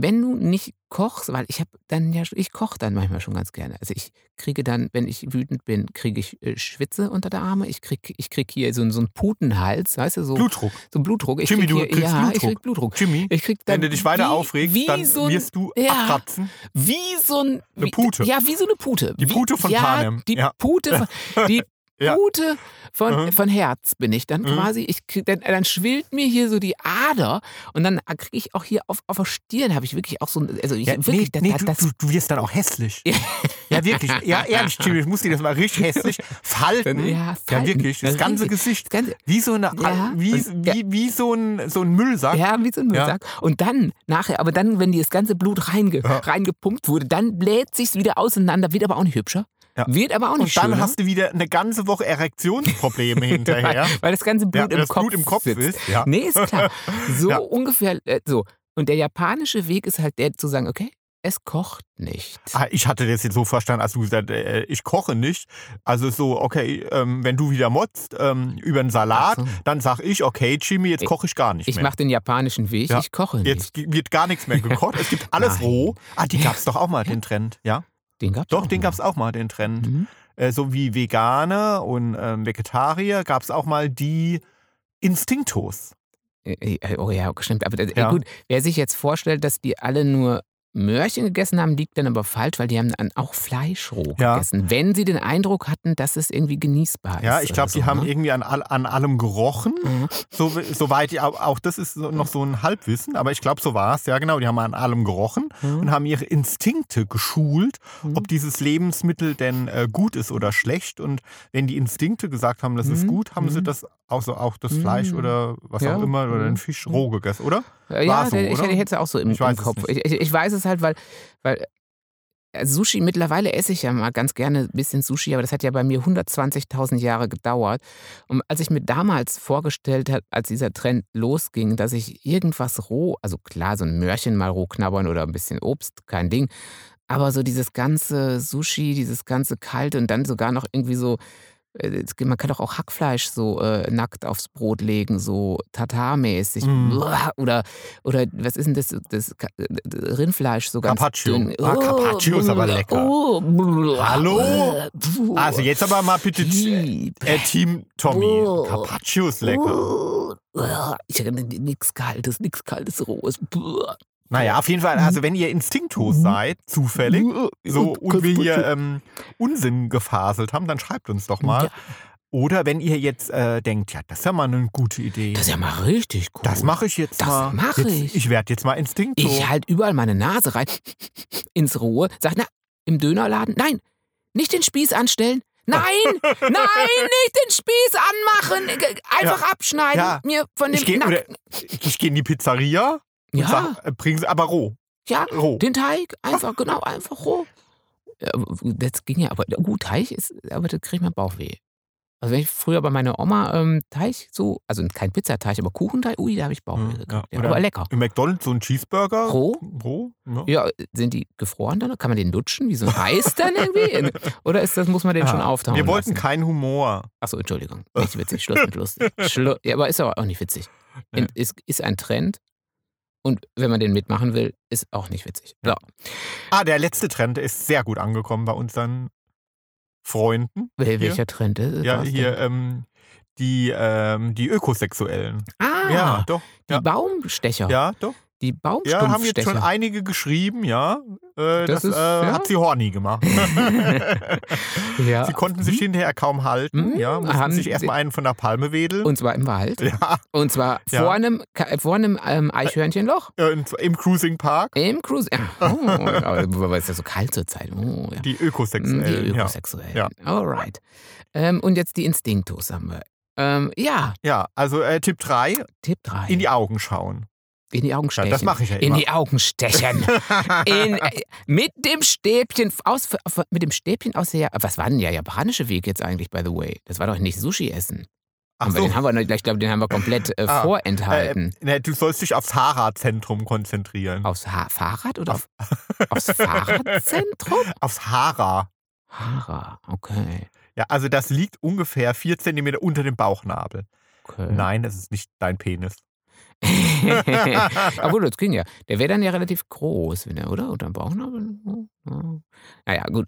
wenn du nicht kochst, weil ich habe dann ja, ich koche dann manchmal schon ganz gerne. Also ich kriege dann, wenn ich wütend bin, kriege ich äh, Schwitze unter der Arme. Ich kriege ich krieg hier so, einen- so einen Putenhals, weißt du, so, Blutdruck. so Blutdruck. Ich Jimmy, krieg du hier, kriegst ja, ich Blutdruck. krieg Blutdruck. Jimmy, Ich krieg dann wenn du dich weiter wie, aufregst, wie dann so ein, wirst du ja, abkratzen. wie so ein Eine wie, Pute. Ja, wie so eine Pute. Die wie, Pute von ja, Panem. Die Ja. Pute von, die Ja. Pute von, Mhm. von Herz bin ich dann Mhm. quasi. Ich krieg, dann, dann schwillt mir hier so die Ader und dann kriege ich auch hier auf, auf der Stirn habe ich wirklich auch so ein, also ich, Ja, wirklich, nee, nee, das, du, du, wirst dann auch hässlich. Ja. Ja, wirklich. Ja, ehrlich, Jimmy, ich muss dir das mal richtig hässlich falten. Ja, ja falten. wirklich. Das Das ganze richtig. Gesicht. das Ganze, Wie so eine, Ja. wie, Und- wie, wie so ein, so ein Müllsack. ja, wie so ein Ja. Müllsack. Und dann, nachher, aber dann, wenn die das ganze Blut reinge, Ja. reingepumpt wurde, dann bläht sich's wieder auseinander, wird aber auch nicht hübscher. Ja. Wird aber auch nicht Und dann schöner. hast du wieder eine ganze Woche Erektionsprobleme hinterher. Weil das ganze Blut, Ja, im, das Kopf Blut im Kopf sitzt. ist. Ja. Nee, ist klar. So Ja. ungefähr, äh, so. Und der japanische Weg ist halt der zu sagen, okay, es kocht nicht. Ah, Ich hatte das jetzt so verstanden, als du gesagt hast, äh, ich koche nicht. Also so, okay, ähm, wenn du wieder motzt ähm, über einen Salat, so. dann sag ich, okay, Jimmy, jetzt Ich- koche ich gar nicht Ich mehr. mache den japanischen Weg, Ja. ich koche nicht. Jetzt wird gar nichts mehr gekocht. Es gibt alles Nein. roh. Ah, die gab es doch auch mal, den Trend. Ja, Den gab's doch, den gab es auch mal, den Trend. Mhm. Äh, so wie Veganer und ähm, Vegetarier gab es auch mal die Instinktos. Äh, äh, Oh ja, stimmt. Aber äh, Ja. gut, wer sich jetzt vorstellt, dass die alle nur Möhrchen gegessen haben, liegt dann aber falsch, weil die haben dann auch Fleisch roh Ja. gegessen. Wenn sie den Eindruck hatten, dass es irgendwie genießbar ist. Ja, ich glaube, so, die haben ne? irgendwie an, an allem gerochen. Mhm. So, soweit ich, auch, das ist noch so ein Halbwissen, aber ich glaube, so war es. Ja, genau. Die haben an allem gerochen Mhm. und haben ihre Instinkte geschult, Mhm. ob dieses Lebensmittel denn äh, gut ist oder schlecht. Und wenn die Instinkte gesagt haben, das ist Mhm. gut, haben sie Mhm. das also auch das Fleisch Mhm. oder was Ja. auch immer oder den Mhm. Fisch roh gegessen, oder? Ja, so, ich, hätte es auch so im, Ich im Kopf. Ich, ich, weiß es halt, weil, weil äh, Sushi, mittlerweile esse ich ja mal ganz gerne ein bisschen Sushi, aber das hat ja bei mir 120.000 Jahre gedauert. Und als ich mir damals vorgestellt habe, als dieser Trend losging, dass ich irgendwas roh, also klar, so ein Möhrchen mal roh knabbern oder ein bisschen Obst, kein Ding. Aber so dieses ganze Sushi, dieses ganze Kalte und dann sogar noch irgendwie so, man kann doch auch Hackfleisch so äh, nackt aufs Brot legen, so Tatar-mäßig. Mm. Oder, oder was ist denn das, das äh, Rindfleisch so ganz Carpaccio. dünn. Ah, Carpaccio ist aber lecker. Oh, Hallo? Puh. Also jetzt aber mal bitte äh, Team Tommy. Oh. Carpaccio ist lecker. Ich habe nichts Kaltes, nichts Kaltes Rohes. Naja, auf jeden Fall, also wenn ihr Instinktos Mhm. seid, zufällig, so Und wir hier ähm, Unsinn gefaselt haben, dann schreibt uns doch mal. Ja. Oder wenn ihr jetzt äh, denkt, ja, das ist ja mal eine gute Idee. Das ist ja mal richtig cool. Das mache ich jetzt Das mal. mach jetzt, ich. Ich werde jetzt mal Instinkto. Ich halte überall meine Nase rein, ins Rohe, sag, na, im Dönerladen, nein, nicht den Spieß anstellen. Nein, nein, nicht den Spieß anmachen. Einfach abschneiden. Ja. Mir von dem ich gehe gehe in die Pizzeria Ja. sag, äh, bringen sie aber roh. Ja, Roh. den Teig einfach, genau, einfach roh. Das ging ja, aber gut, Teig ist, aber da kriegt man Bauchweh. Also wenn ich früher bei meiner Oma ähm, Teig so, also kein Pizzateig, aber Kuchenteig, ui, da habe ich Bauchweh Mhm, gekriegt. ja. Aber lecker. Im McDonalds so ein Cheeseburger. Roh? Roh? Ja. Ja, sind die gefroren dann? Kann man den lutschen wie so ein Eis dann irgendwie? Oder ist das, muss man den schon Ja. auftauen Wir wollten lassen? keinen Humor. Achso, Entschuldigung. Nicht witzig. Schluss mit lustig. Schlu ja, aber ist aber auch nicht witzig. Nee. Ist, ist ein Trend. Und wenn man den mitmachen will, ist auch nicht witzig. So, Ah, der letzte Trend ist sehr gut angekommen bei unseren Freunden. wel- welcher Trend ist Ja, was hier, ähm, die, ähm, die Ökosexuellen. Ah, ja, doch. die Ja. Baumstecher. Ja, doch. Die Ja, haben jetzt Baumstumpfstecher. schon einige geschrieben, ja. Äh, Das das ist- äh, ja. hat sie horny gemacht. ja. sie konnten sich hinterher kaum halten. Mhm. Ja, mussten Haben sich erstmal einen von der Palme wedeln. Und zwar im Wald. ja, Und zwar Ja. vor einem, vor einem ähm, Eichhörnchenloch. äh, im Cruising Park. Im Cruise. Ja. Oh, aber es ja so kalt zur Zeit. Oh, ja. Die Die Ökosexuellen. ja. Ökosexuellen. Ja. Alright. Ähm, und jetzt die Instinktos haben wir. Ähm, ja, ja, also äh, Tipp 3, Tipp 3. in die Augen schauen. In die Augen Ja, stechen. das mache ich ja In immer. die Augen stechen. In, äh, mit dem Stäbchen aus, mit dem Stäbchen aus der. Was war denn der japanische Weg jetzt eigentlich, by the way? Das war doch nicht Sushi essen. Ach Aber so. Den haben wir, ich glaube, den haben wir komplett äh, Ah, vorenthalten. Äh, ne, du sollst dich aufs Hara-Zentrum konzentrieren. Aufs ha Fahrrad oder auf, aufs Fahrradzentrum? Aufs Hara. Hara, okay. Ja, also das liegt ungefähr vier Zentimeter unter dem Bauchnabel. okay. Nein, das ist nicht dein Penis. Obwohl, das ging ja. Der wäre dann ja relativ groß, wenn er, oder? Dem Bauchnabel? Ja. Naja, gut.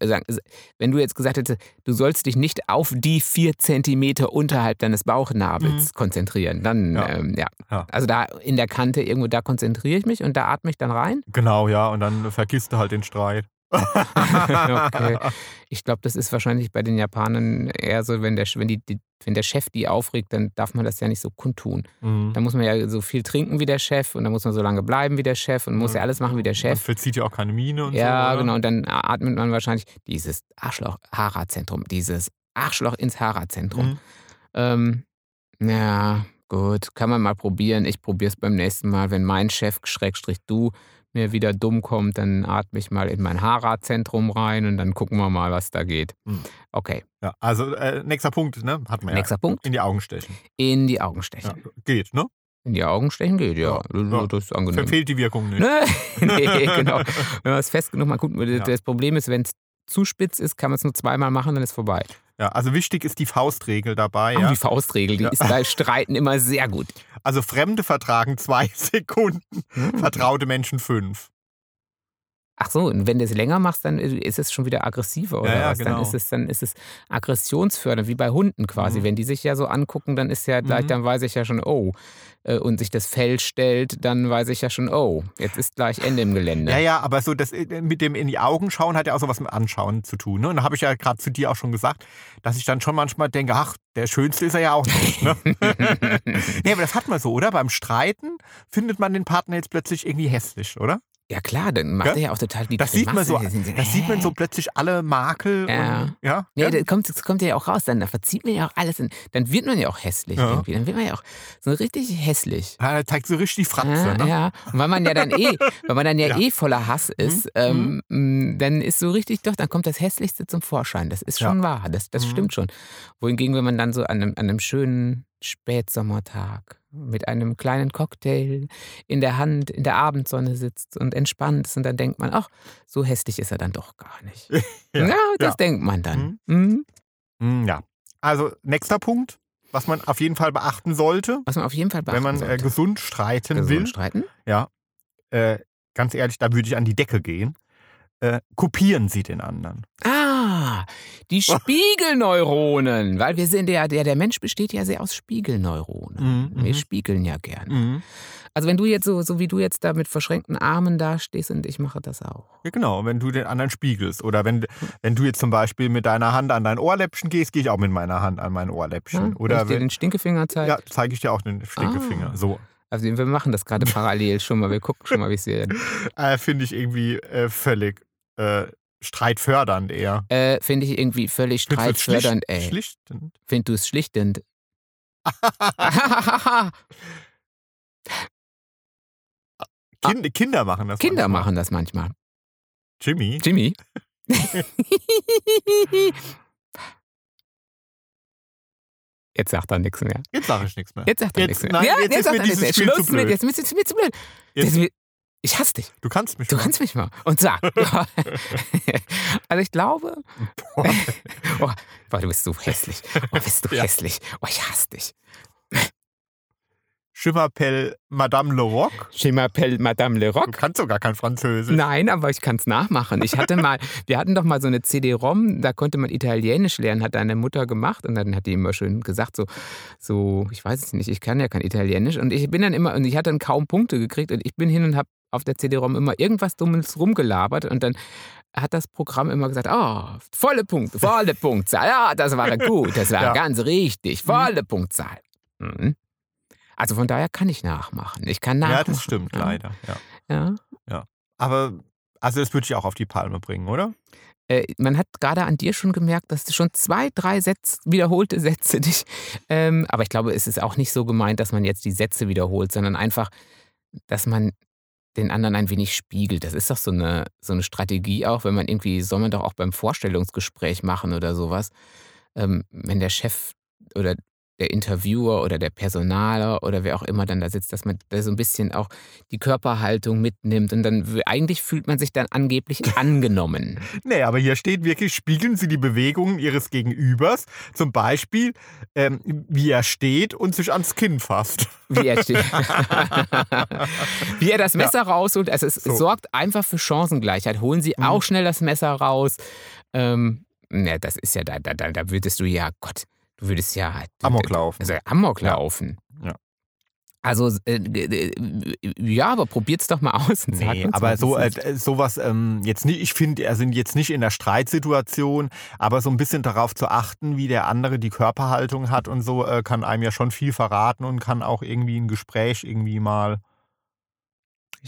Wenn du jetzt gesagt hättest, du sollst dich nicht auf die vier Zentimeter unterhalb deines Bauchnabels konzentrieren, dann, Ja. Ähm, ja. Ja. Also da in der Kante irgendwo, da konzentriere ich mich und da atme ich dann rein. Genau, ja, und dann vergisst du halt den Streit. okay. Ich glaube, das ist wahrscheinlich bei den Japanern eher so, wenn der, wenn, die, die, wenn der Chef die aufregt, dann darf man das ja nicht so kundtun. Mhm. Da muss man ja so viel trinken wie der Chef und dann muss man so lange bleiben wie der Chef und muss ja alles machen wie der Man Chef. verzieht ja auch keine Miene und Ja, so. oder? genau. Und dann atmet man wahrscheinlich dieses Arschloch-Hara-Zentrum, dieses Arschloch ins Hara-Zentrum. Mhm. Ähm, ja, gut, kann man mal probieren. Ich probiere es beim nächsten Mal. Wenn mein Chef, Schrägstrich du, mir wieder dumm kommt, dann atme ich mal in mein Hara-Zentrum rein und dann gucken wir mal, was da geht. Mhm. Okay, Ja, also äh, nächster Punkt, ne? Hat man nächster ja. Punkt. In die Augen stechen. In die Augen Ja, stechen. geht, ne? In die Augen stechen geht, ja. Ja, ja. Das ist angenehm. Verfehlt die Wirkung nicht. Ne? nee, genau. Wenn man es fest genug mal gut. Ja. Das Problem ist, wenn es zu spitz ist, kann man es nur zweimal machen, dann ist vorbei. Ja, also wichtig ist die Faustregel dabei. Auch Ja? die Faustregel, die Ja. ist bei Streiten immer sehr gut. Also Fremde vertragen zwei Sekunden, Hm. vertraute Menschen fünf. Ach so, und wenn du es länger machst, dann ist es schon wieder aggressiver oder Ja, ja, was? Dann genau. ist es dann ist es aggressionsfördernd, wie bei Hunden quasi. Mhm. Wenn die sich ja so angucken, dann ist ja gleich, Mhm. dann weiß ich ja schon, oh. Äh, Und sich das Fell stellt, dann weiß ich ja schon, oh, jetzt ist gleich Ende im Gelände. Ja, ja, aber so das äh, mit dem in die Augen schauen hat ja auch so was mit Anschauen zu tun. Ne? Und da habe ich ja gerade zu dir auch schon gesagt, dass ich dann schon manchmal denke, ach, der Schönste ist er ja auch nicht. Ne? nee, aber das hat man so, oder? Beim Streiten findet man den Partner jetzt plötzlich irgendwie hässlich, oder? Ja klar, dann macht Gell? er ja auch total die Das sieht man so, das sieht man so plötzlich alle Makel Ja. und ja. Ja, ja? das kommt, das kommt ja auch raus. Dann da verzieht man ja auch alles. Und dann wird man ja auch hässlich Ja. irgendwie. Dann wird man ja auch so richtig hässlich. Ja, da zeigt so richtig die Fratze. Ja, ne? ja. Und weil man ja dann eh, weil man dann ja, Ja. eh voller Hass ist, ähm, mh, dann ist so richtig doch, dann kommt das Hässlichste zum Vorschein. Das ist schon wahr. Das, das Mhm. stimmt schon. Wohingegen, wenn man dann so an einem, an einem schönen Spätsommertag mit einem kleinen Cocktail in der Hand in der Abendsonne sitzt und entspannt ist und dann denkt man, ach, so hässlich ist er dann doch gar nicht. Ja, Ja, das ja. denkt man dann. Mhm. Hm, ja. Also nächster Punkt, was man auf jeden Fall beachten sollte, Was man auf jeden Fall beachten wenn man äh, gesund streiten Gesund will. streiten? Ja, äh, ganz ehrlich, da würde ich an die Decke gehen. Äh, kopieren Sie den anderen. Ah, die Spiegelneuronen. Weil wir sind ja, der, der Mensch besteht ja sehr aus Spiegelneuronen. Mhm, Wir mhm. spiegeln ja gern. Mhm. Also wenn du jetzt so, so wie du jetzt da mit verschränkten Armen dastehst und ich mache das auch. Ja, genau, wenn du den anderen spiegelst. Oder wenn, wenn du jetzt zum Beispiel mit deiner Hand an dein Ohrläppchen gehst, gehe ich auch mit meiner Hand an mein Ohrläppchen. Ja? wenn Oder ich dir wenn, den Stinkefinger zeige. ja, zeige ich dir auch den Stinkefinger. Ah. So. Also wir machen das gerade parallel schon mal. Wir gucken schon mal, wie es wird. Äh, Finde ich irgendwie äh, völlig äh, streitfördernd eher. Äh, Finde ich irgendwie völlig Findest streitfördernd, schlicht- ey. Schlichtend. Findest du es schlichtend? Kind, Kinder machen das. Kinder manchmal. machen das manchmal. Jimmy. Jimmy? Jetzt sagt er nichts mehr. Jetzt sage ich nichts mehr. Jetzt sagt er Jetzt- nichts mehr. nein, ja, jetzt ist sagt er nichts mehr. Schluss mit, jetzt ist es mir zu blöd. Jetzt- Jetzt, ich hasse dich. Du kannst mich Du mal. kannst mich mal. Und sag. also ich glaube. oh, boah, du bist so hässlich. Oh, bist du Ja. hässlich. Oh, ich hasse dich. Schimmerpell Madame Le Roc. Je m'appelle Madame Le Du Roc. kannst sogar kein Französisch. Nein, aber ich kann es nachmachen. Ich hatte mal, wir hatten doch mal so eine CD-ROM, da konnte man Italienisch lernen, hat deine Mutter gemacht und dann hat die immer schön gesagt, so, so, ich weiß es nicht, ich kann ja kein Italienisch und ich bin dann immer, und ich hatte dann kaum Punkte gekriegt und ich bin hin und habe auf der CD-ROM immer irgendwas Dummes rumgelabert und dann hat das Programm immer gesagt, oh, volle Punkte, volle Punktzahl, ja, das war gut, das war Ja. ganz richtig, volle Punktzahl. Mhm. Also von daher kann ich nachmachen. Ich kann nachmachen. Ja, das stimmt Ja. leider. Ja. Ja. Aber also das würde ich auch auf die Palme bringen, oder? äh, man hat gerade an dir schon gemerkt, dass du schon zwei, drei Sätze, wiederholte Sätze dich. Ähm, aber ich glaube, es ist auch nicht so gemeint, dass man jetzt die Sätze wiederholt, sondern einfach, dass man den anderen ein wenig spiegelt. Das ist doch so eine, so eine Strategie auch, wenn man irgendwie, soll man doch auch beim Vorstellungsgespräch machen oder sowas. Ähm, wenn der Chef oder der Interviewer oder der Personaler oder wer auch immer dann da sitzt, dass man da so ein bisschen auch die Körperhaltung mitnimmt und dann eigentlich fühlt man sich dann angeblich angenommen. Nee, aber hier steht wirklich, spiegeln Sie die Bewegungen Ihres Gegenübers. Zum Beispiel, ähm, wie er steht und sich ans Kinn fasst. Wie er, steht. wie er das Messer rausholt. Also es So. Mhm. sorgt einfach für Chancengleichheit. Holen Sie auch schnell das Messer raus. Ähm, ne, das ist ja, da, da da würdest du ja, Gott, du würdest ja. Amok laufen. Also Amok laufen. Ja. Also, äh, äh, ja, aber probiert's doch mal aus. Nee, aber so äh, sowas ähm, jetzt nicht, ich finde, er sind jetzt nicht in der Streitsituation, aber so ein bisschen darauf zu achten, wie der andere die Körperhaltung hat und so, äh, kann einem ja schon viel verraten und kann auch irgendwie ein Gespräch irgendwie mal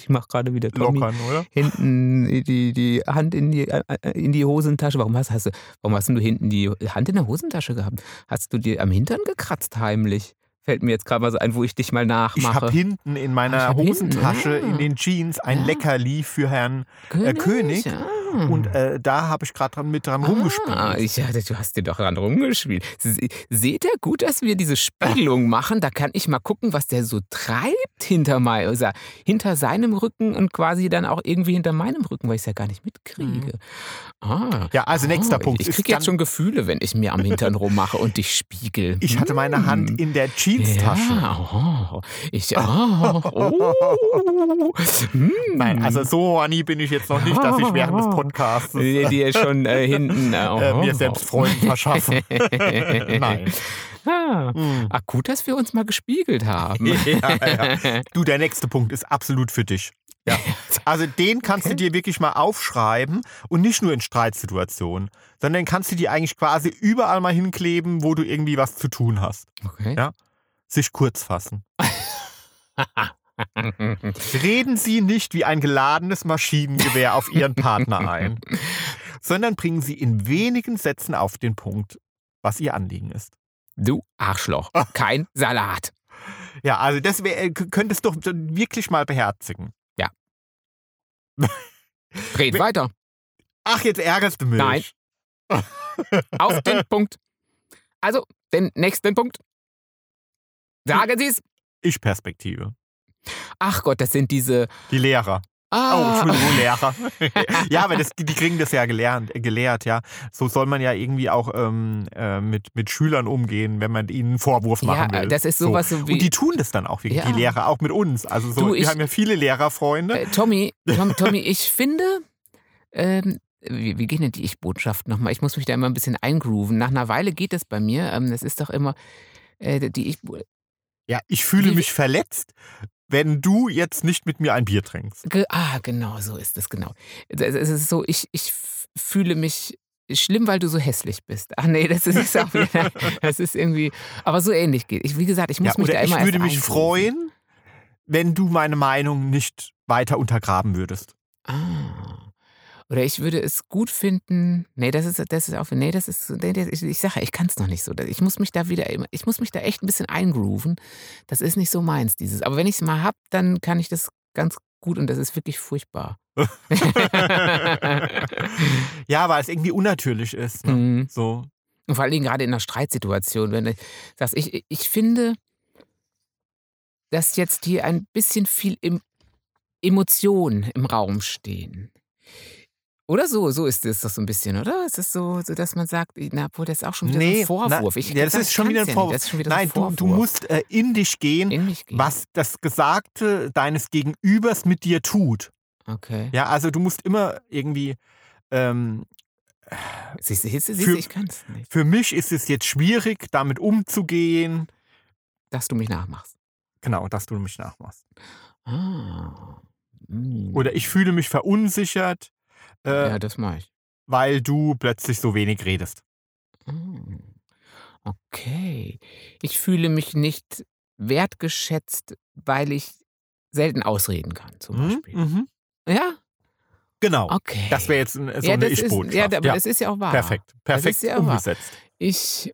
Ich mache gerade wieder Tommy. lockern, oder? Hinten die, die Hand in die, äh, in die Hosentasche. Warum hast, hast du, warum hast denn du hinten die Hand in der Hosentasche gehabt? Hast du dir am Hintern gekratzt heimlich? Fällt mir jetzt gerade mal so ein, wo ich dich mal Ich nachmache. habe hinten in Ah, meiner ich hab hinten, Hosentasche ah. in den Jeans ein Ja. Leckerli für Herrn äh, König. Ah. und äh, da habe ich gerade dran mit dran rumgespielt. Ah, ich, ja, du hast dir doch dran rumgespielt. Se- Seht ihr gut, dass wir diese Spiegelung machen? Da kann ich mal gucken, was der so treibt hinter, mein, also hinter seinem Rücken und quasi dann auch irgendwie hinter meinem Rücken, weil ich es ja gar nicht mitkriege. Ah. Ja, also nächster Oh, Punkt Ich kriege jetzt schon Gefühle, wenn ich mir am Hintern rummache und dich spiegel. Ich hatte meine Hand Hm. in der Jeanstasche. Ja, oh, ich, oh, oh. Hm. Nein, also so horny bin ich jetzt noch nicht, dass ich während des Podcasts dir, dir schon äh, hinten äh, äh, mir selbst Freuden verschaffe. Nein. Ah. Hm. Ach, gut, dass wir uns mal gespiegelt haben. Ja, ja. Du, der nächste Punkt ist absolut für dich. Ja. Also den kannst du dir wirklich mal aufschreiben und nicht nur in Streitsituationen, sondern kannst du dir eigentlich quasi überall mal hinkleben, wo du irgendwie was zu tun hast. Okay. Ja. Sich kurz fassen. Reden Sie nicht wie ein geladenes Maschinengewehr auf Ihren Partner ein, sondern bringen Sie in wenigen Sätzen auf den Punkt, was Ihr Anliegen ist. Du Arschloch. Ah. Kein Salat. Ja, also das wär, äh, könntest du doch wirklich mal beherzigen. Red We- weiter. Ach, jetzt ärgerst du mich. Nein. Auf den Punkt. Also, den nächsten Punkt. Sagen Sie es. Ich Perspektive. Ach Gott, das sind diese. Die Lehrer. Oh, Ah, Entschuldigung, Lehrer. ja, aber das, die, kriegen das ja gelernt, äh, gelehrt, ja. So soll man ja irgendwie auch ähm, äh, mit, mit Schülern umgehen, wenn man ihnen einen Vorwurf machen ja, will. das ist sowas so, wie. Und die tun das dann auch wirklich, Ja. die Lehrer, auch mit uns. Also so, Du, wir ich- haben ja viele Lehrerfreunde. Äh, Tommy, Tom, Tommy, ich finde, ähm, wie, wie gehen denn die Ich-Botschaften nochmal? Ich muss mich da immer ein bisschen eingrooven. Nach einer Weile geht das bei mir. Ähm, das ist doch immer äh, die Ich. ja, ich fühle mich verletzt, wenn du jetzt nicht mit mir ein Bier trinkst. Ge ah, genau, so ist es, genau. Es ist so, ich, ich fühle mich schlimm, weil du so hässlich bist. Ach nee, das ist auch wieder, das ist irgendwie, aber so ähnlich geht. Ich, wie gesagt, ich muss Ja, mich da oder ich immer würde mich freuen, wenn du meine Meinung nicht weiter untergraben würdest. Ah. Oder ich würde es gut finden. Nee, das ist, das ist auch. Nee, das ist. Nee, das, ich, ich sage, ich kann es noch nicht so. Ich muss mich da wieder. Ich muss mich da echt ein bisschen eingrooven. Das ist nicht so meins, dieses. Aber wenn ich es mal hab, dann kann ich das ganz gut und das ist wirklich furchtbar. ja, weil es irgendwie unnatürlich ist. Ne? Mhm. So. Und vor allen Dingen gerade in einer Streitsituation, wenn du sagst, ich, ich finde, dass jetzt hier ein bisschen viel Emotionen im Raum stehen. Oder so, so ist es doch so ein bisschen, oder? Ist es so, so, dass man sagt, na, obwohl das ist auch schon wieder so Nee, ein Vorwurf. na, Ich ja, das ist schon wieder ein nicht. Vorwurf. Schon wieder Nein, so ein du, du Vorwurf. musst äh, in dich gehen, in mich gehen. was das Gesagte deines Gegenübers mit dir tut. Okay. Ja, also du musst immer irgendwie. Ähm, Siehst du, siehst du, siehst Für- du, ich kann es nicht. für mich ist es jetzt schwierig, damit umzugehen. Dass du mich nachmachst. Genau, dass du mich nachmachst. Ah. Hm. Oder ich fühle mich verunsichert, äh, Ja, das mache ich. weil du plötzlich so wenig redest. Hm. Okay. Ich fühle mich nicht wertgeschätzt, weil ich selten ausreden kann, zum Mhm, Beispiel. mhm. Ja? Genau. Okay. Das wäre jetzt ein- so ja, eine Ich-Botschaft. ja, aber das ist ja auch wahr. perfekt. Perfekt ja wahr. umgesetzt. Ich.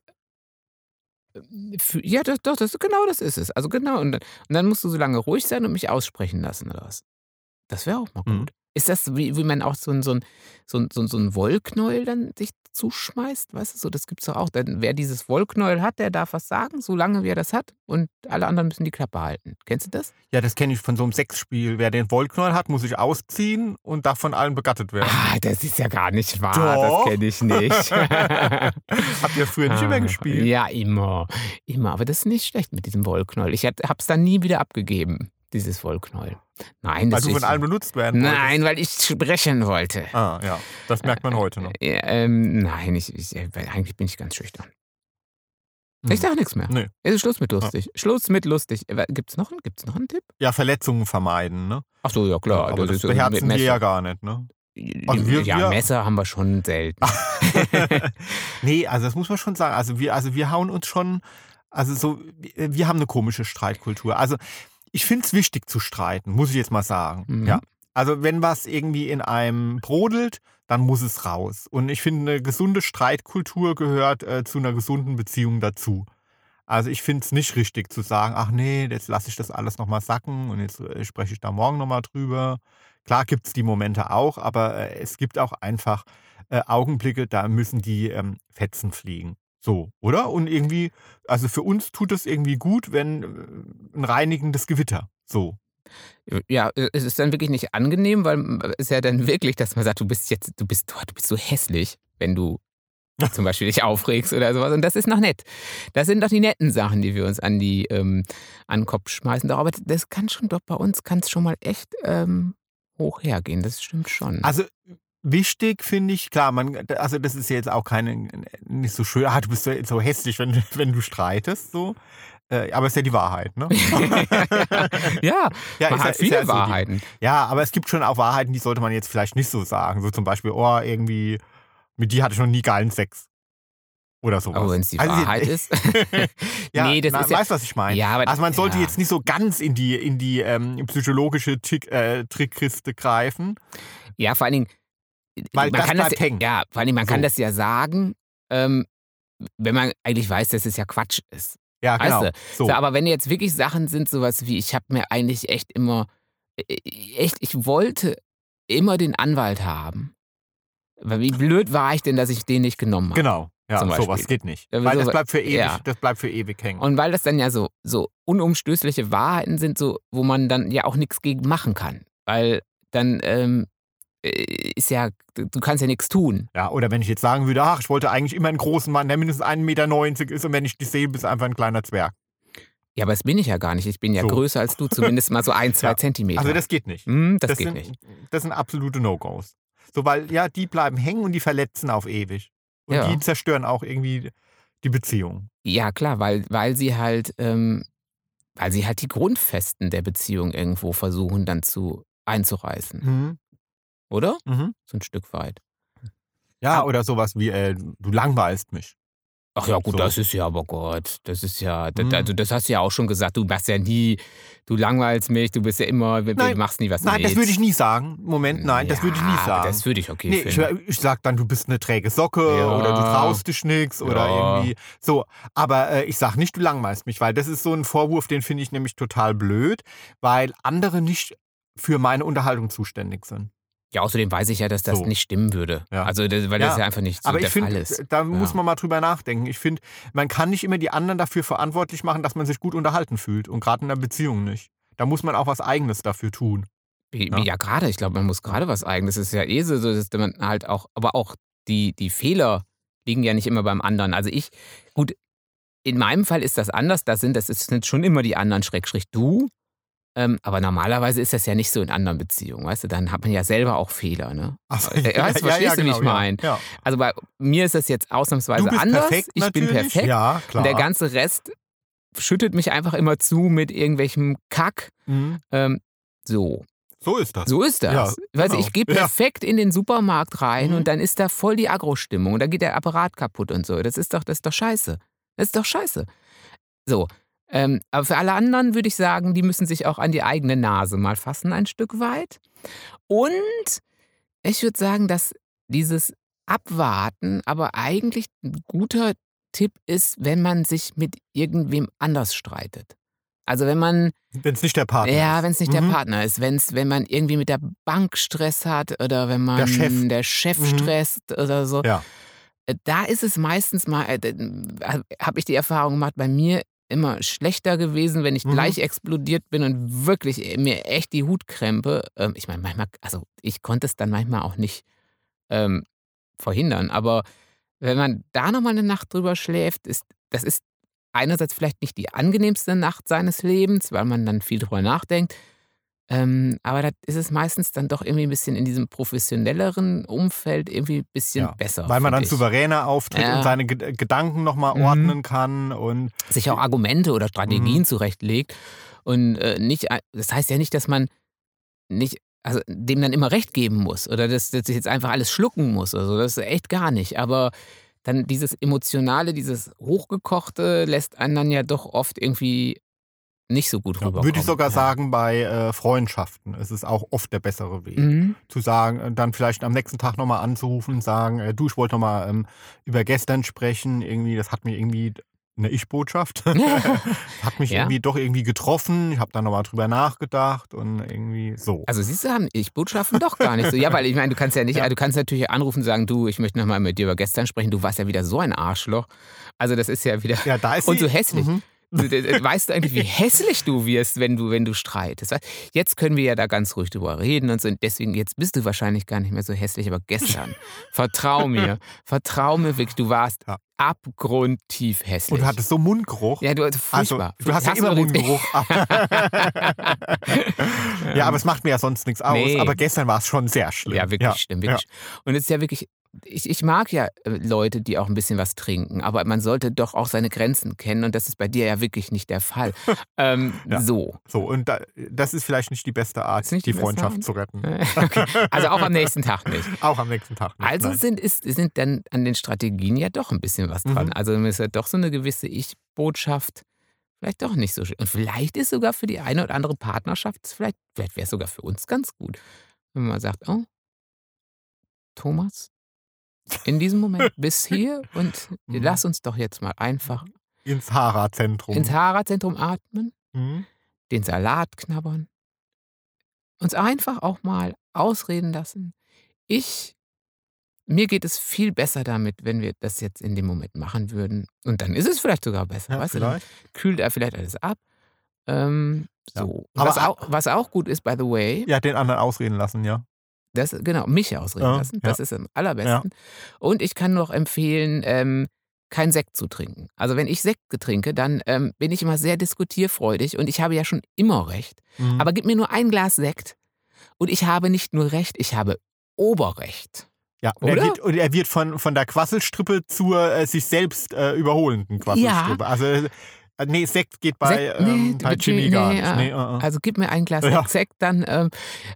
äh, fü- Ja, das, doch, das, genau das ist es. Also genau. Und dann, und dann musst du so lange ruhig sein und mich aussprechen lassen, oder was? Das wäre auch mal Mhm. gut. Ist das, wie, wie man auch so ein, so, ein, so, ein, so, ein, so ein Wollknäuel dann sich zuschmeißt? Weißt du, so, das gibt's doch auch. Dann, wer dieses Wollknäuel hat, der darf was sagen, solange wie er das hat. Und alle anderen müssen die Klappe halten. Kennst du das? Ja, das kenne ich von so einem Sexspiel. Wer den Wollknäuel hat, muss sich ausziehen und darf von allen begattet werden. Ah, das ist ja gar nicht wahr. Doch. Das kenne ich nicht. Habt ihr früher nicht immer Ah, gespielt? Ja, immer. Immer. Aber das ist nicht schlecht mit diesem Wollknäuel. Ich habe es dann nie wieder abgegeben, dieses Wollknäuel. Nein, Weil das du von allen benutzt werden wolltest. Nein, weil ich sprechen wollte. Ah, ja. Das merkt man heute noch. Ja, ähm, nein, ich, ich, äh, weil eigentlich bin ich ganz schüchtern. Ich Hm. sage nichts mehr. Nee. Es ist Schluss mit lustig. Schluss mit lustig. Gibt es noch, einen- gibt's noch einen Tipp? Ja, Verletzungen vermeiden, ne? Ach so, ja klar. aber das äh, mit beherzen wir ja gar nicht, ne? Also wir- ja, wir- Messer haben wir schon selten. nee, also das muss man schon sagen. Also wir, also wir hauen uns schon, also so, wir haben eine komische Streitkultur. Also ich finde es wichtig zu streiten, muss ich jetzt mal sagen. Mhm. Ja. Also wenn was irgendwie in einem brodelt, dann muss es raus. Und ich finde, eine gesunde Streitkultur gehört äh, zu einer gesunden Beziehung dazu. Also ich finde es nicht richtig zu sagen, ach nee, jetzt lasse ich das alles nochmal sacken und jetzt äh, spreche ich da morgen nochmal drüber. Klar gibt es die Momente auch, aber äh, es gibt auch einfach äh, Augenblicke, da müssen die ähm, Fetzen fliegen. So, oder? Und irgendwie, also für uns tut es irgendwie gut, wenn äh, ein reinigendes Gewitter. So. Ja, äh, es ist dann wirklich nicht angenehm, weil es ist ja dann wirklich, dass man sagt, du bist jetzt, du bist, du bist so hässlich, wenn du zum Beispiel dich aufregst oder sowas. Und das ist noch nett. Das sind doch die netten Sachen, die wir uns an die ähm, an den Kopf schmeißen. Doch, aber das kann schon doch bei uns kann es schon mal echt ähm, hoch hergehen. Das stimmt schon. Also wichtig finde ich, klar, man, also das ist jetzt auch keine, nicht so schön, ah, du bist so, hässlich, wenn, wenn du streitest, so. Äh, aber es ist ja die Wahrheit, ne? ja, ja, man ist hat ist viele ja so die- Wahrheiten. Ja, aber es gibt schon auch Wahrheiten, die sollte man jetzt vielleicht nicht so sagen. So zum Beispiel, oh, irgendwie, mit dir hatte ich noch nie geilen Sex. Oder sowas. Aber wenn es die Also, Wahrheit ist. ja, nee, das na, ist ja. weißt was ich meine? Ja, aber, Also man sollte ja. jetzt nicht so ganz in die, in die ähm, psychologische Tick, äh, Trickkiste greifen. Ja, vor allen Dingen. Weil man das kann bleibt das, hängen. Ja, vor Dingen, man kann So. das ja sagen, ähm, wenn man eigentlich weiß, dass es ja Quatsch ist. Ja, Weißt genau. du? So. So, aber wenn jetzt wirklich Sachen sind, sowas wie, ich habe mir eigentlich echt immer, äh, echt, ich wollte immer den Anwalt haben. Weil wie blöd war ich denn, dass ich den nicht genommen habe? Genau. Ja, sowas geht nicht. Ja, Weil das so- bleibt für ewig, ja. das bleibt für ewig hängen. Und weil das dann ja so, so unumstößliche Wahrheiten sind, so, wo man dann ja auch nichts gegen machen kann. Weil dann ähm, äh, ist ja, du kannst ja nichts tun. ja, oder wenn ich jetzt sagen würde, ach, ich wollte eigentlich immer einen großen Mann, der mindestens 1,90 Meter ist und wenn ich dich sehe, bist du einfach ein kleiner Zwerg. Ja, aber das bin ich ja gar nicht. Ich bin ja So. größer als du, zumindest mal so ein, zwei Ja. Zentimeter. Also das geht nicht. Hm, das, geht sind, nicht. Das sind absolute No-Gos. So, weil, ja, die bleiben hängen und die verletzen auf ewig. Und Ja. die zerstören auch irgendwie die Beziehung. Ja, klar, weil, weil sie halt, ähm, weil sie halt die Grundfesten der Beziehung irgendwo versuchen dann zu einzureißen. Mhm. Oder? Mhm. So ein Stück weit. Ja, Ah. oder sowas wie, äh, du langweilst mich. Ach ja, gut, So. das ist ja, aber Gott, das ist ja, das, Mhm. also das hast du ja auch schon gesagt, du machst ja nie, du langweilst mich, du bist ja immer, du Nein. machst nie was Nein, das würde ich nie sagen. Moment, nein, das würde ich nie Ja, aber sagen. Das würde ich okay Nee, ich, finden. ich sag dann, du bist eine träge Socke Ja. oder du traust dich nix oder Ja. irgendwie so. Aber äh, ich sag nicht, du langweilst mich, weil das ist so ein Vorwurf, den finde ich nämlich total blöd, weil andere nicht für meine Unterhaltung zuständig sind. Ja, außerdem weiß ich ja, dass das So. nicht stimmen würde. Ja. Also, das, weil Ja, das ja einfach nicht so Aber der ich Fall finde, ist. da muss Ja. man mal drüber nachdenken. Ich finde, man kann nicht immer die anderen dafür verantwortlich machen, dass man sich gut unterhalten fühlt. Und gerade in einer Beziehung nicht. Da muss man auch was Eigenes dafür tun. Ja. Ja, gerade. Ich glaube, man muss gerade was Eigenes. Es ist ja eh so, dass man halt auch, aber auch die, die Fehler liegen ja nicht immer beim anderen. Also ich, gut, in meinem Fall ist das anders. Das sind, das ist- sind schon immer die anderen, Schrägstrich du. Ähm, aber normalerweise ist das ja nicht so in anderen Beziehungen, weißt du? Dann hat man ja selber auch Fehler, ne? Also, Äh, weißt du, verstehst du, wie ich genau, mein? Ja. Also bei mir ist das jetzt ausnahmsweise anders. perfekt ich bin natürlich. perfekt. Ja, klar. Und der ganze Rest schüttet mich einfach immer zu mit irgendwelchem Kack. Mhm. Ähm, so. So ist das. So ist das. Ja, weißt du, genau. ich gehe Ja. perfekt in den Supermarkt rein Mhm. und dann ist da voll die Agro-Stimmung und da geht der Apparat kaputt und so. Das ist doch, das ist doch scheiße. Das ist doch scheiße. So. Ähm, aber für alle anderen würde ich sagen, die müssen sich auch an die eigene Nase mal fassen, ein Stück weit. Und ich würde sagen, dass dieses Abwarten aber eigentlich ein guter Tipp ist, wenn man sich mit irgendwem anders streitet. Also wenn man Wenn es nicht der Partner ja, ist. wenn es nicht Mhm. der Partner ist, wenn's, wenn man irgendwie mit der Bank Stress hat oder wenn man Der Chef. der Chef Mhm. stresst oder so. Ja. Äh, Da ist es meistens mal, äh, habe ich die Erfahrung gemacht, bei mir immer schlechter gewesen, wenn ich Mhm. gleich explodiert bin und wirklich äh, mir echt die Hut krempe. Ähm, ich meine, manchmal, also ich konnte es dann manchmal auch nicht ähm, verhindern, aber wenn man da nochmal eine Nacht drüber schläft, ist, das ist einerseits vielleicht nicht die angenehmste Nacht seines Lebens, weil man dann viel drüber nachdenkt. Ähm, aber da ist es meistens dann doch irgendwie ein bisschen in diesem professionelleren Umfeld irgendwie ein bisschen Ja, besser. Weil man dann ich. souveräner auftritt Ja. und seine Ge Gedanken nochmal Mhm. ordnen kann. Und sich auch Argumente oder Strategien Mhm. zurechtlegt. Und äh, nicht, das heißt ja nicht, dass man nicht, also dem dann immer recht geben muss oder dass, dass ich jetzt einfach alles schlucken muss. Also das ist echt gar nicht. Aber dann dieses Emotionale, dieses Hochgekochte lässt einen dann ja doch oft irgendwie nicht so gut ja, rüberkommen. würde ich sogar ja. sagen, bei äh, Freundschaften ist es auch oft der bessere Weg. Mhm. Zu sagen, äh, dann vielleicht am nächsten Tag nochmal anzurufen und sagen, äh, du, ich wollte nochmal ähm, über gestern sprechen. Irgendwie, das hat mir irgendwie eine Ich-Botschaft. hat mich Ja. irgendwie doch irgendwie getroffen. Ich habe da nochmal drüber nachgedacht und irgendwie so. Also siehst du, haben Ich-Botschaften doch gar nicht so. Ja, weil ich meine, du kannst ja nicht, Ja. du kannst natürlich anrufen und sagen, du, ich möchte nochmal mit dir über gestern sprechen, du warst ja wieder so ein Arschloch. Also das ist ja wieder. ja, da ist Und sie- so hässlich. Mhm. Weißt du eigentlich, wie hässlich du wirst, wenn du, wenn du streitest? Jetzt können wir ja da ganz ruhig drüber reden und so. Und deswegen, jetzt bist du wahrscheinlich gar nicht mehr so hässlich, aber gestern, vertrau mir, vertrau mir wirklich, du warst Ja. abgrundtief hässlich. Und du hattest so Mundgeruch. ja, du Also, furchtbar. du hast ja immer Mundgeruch. ja, aber es macht mir ja sonst nichts aus. Nee. Aber gestern war es schon sehr schlimm. Ja, wirklich schlimm, wirklich. Und es ist ja wirklich, ich, ich mag ja äh, Leute, die auch ein bisschen was trinken, aber man sollte doch auch seine Grenzen kennen und das ist bei dir ja wirklich nicht der Fall. ähm, Ja. So. So, und da, das ist vielleicht nicht die beste Art, die, die Freundschaft zu retten. Okay. Also auch am nächsten Tag nicht. Auch am nächsten Tag. Nicht. Also Nein. sind, ist, sind dann an den Strategien ja doch ein bisschen was dran. Mhm. Also ist ja doch so eine gewisse Ich-Botschaft vielleicht doch nicht so schön. Und vielleicht ist sogar für die eine oder andere Partnerschaft, vielleicht, vielleicht wäre es sogar für uns ganz gut, wenn man sagt, oh, Thomas, in diesem Moment bis hier und Mhm. lass uns doch jetzt mal einfach Ins Hara-Zentrum. ins Hara-Zentrum atmen, Mhm. den Salat knabbern, uns einfach auch mal ausreden lassen. Ich, mir geht es viel besser damit, wenn wir das jetzt in dem Moment machen würden. Und dann ist es vielleicht sogar besser. Ja, weißt du, vielleicht. kühlt er vielleicht alles ab. Ähm, Ja. so. Aber was, auch, was auch gut ist, by the way, Ja, den anderen ausreden lassen, ja. Das, genau, mich ausreden Ja, lassen. ja. Das ist am allerbesten. Und ich kann noch empfehlen, ähm, kein Sekt zu trinken. Also wenn ich Sekt trinke, dann ähm, bin ich immer sehr diskutierfreudig und ich habe ja schon immer recht. Mhm. Aber gib mir nur ein Glas Sekt und ich habe nicht nur Recht, ich habe Oberrecht. ja, und er oder? wird, und er wird von, von der Quasselstrippe zur äh, sich selbst äh, überholenden Quasselstrippe. Also, äh, nee, Sekt geht bei, Sekt- nee, ähm, bei nee, Jimmy gar nee, nicht. äh, Nee, äh. Also gib mir ein Glas Ja. Sekt, dann ähm,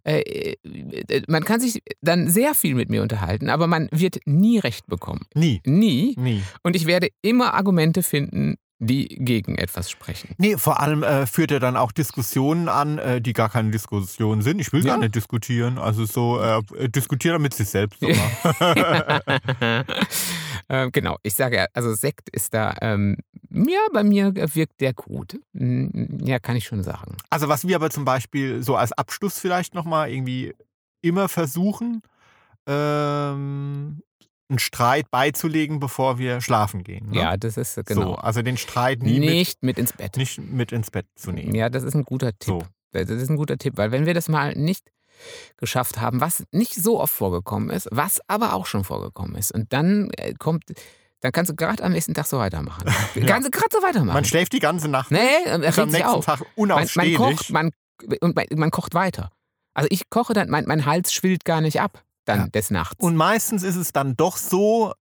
äh, äh, man kann sich dann sehr viel mit mir unterhalten, aber man wird nie Recht bekommen. Nie, Nie. nie. Und ich werde immer Argumente finden, die gegen etwas sprechen. Nee, vor allem äh, führt er dann auch Diskussionen an, äh, die gar keine Diskussionen sind. Ich will Ja. gar nicht diskutieren. Also so, äh, diskutiere mit sich selbst ähm, genau, ich sage ja, also Sekt ist da ähm, Ja, bei mir wirkt der gut. Mm, Ja, kann ich schon sagen. Also was wir aber zum Beispiel so als Abschluss vielleicht nochmal irgendwie immer versuchen, ähm, einen Streit beizulegen, bevor wir schlafen gehen. Ne? Ja, das ist äh, So, genau. also den Streit nie nicht mit ins Bett. mit, nicht mit ins Bett zu nehmen. Ja, das ist ein guter Tipp. So. Das ist ein guter Tipp, weil wenn wir das mal nicht geschafft haben, was nicht so oft vorgekommen ist, was aber auch schon vorgekommen ist, und dann äh, kommt, dann kannst du gerade am nächsten Tag so weitermachen. Kannst du gerade so weitermachen. Man schläft die ganze Nacht nee, er ist am nächsten auf. Tag Man, man unausstehlich. kocht, man, und man, man kocht weiter. Also ich koche dann, mein, mein Hals schwillt gar nicht ab dann Ja. des Nachts. Und meistens ist es dann doch so,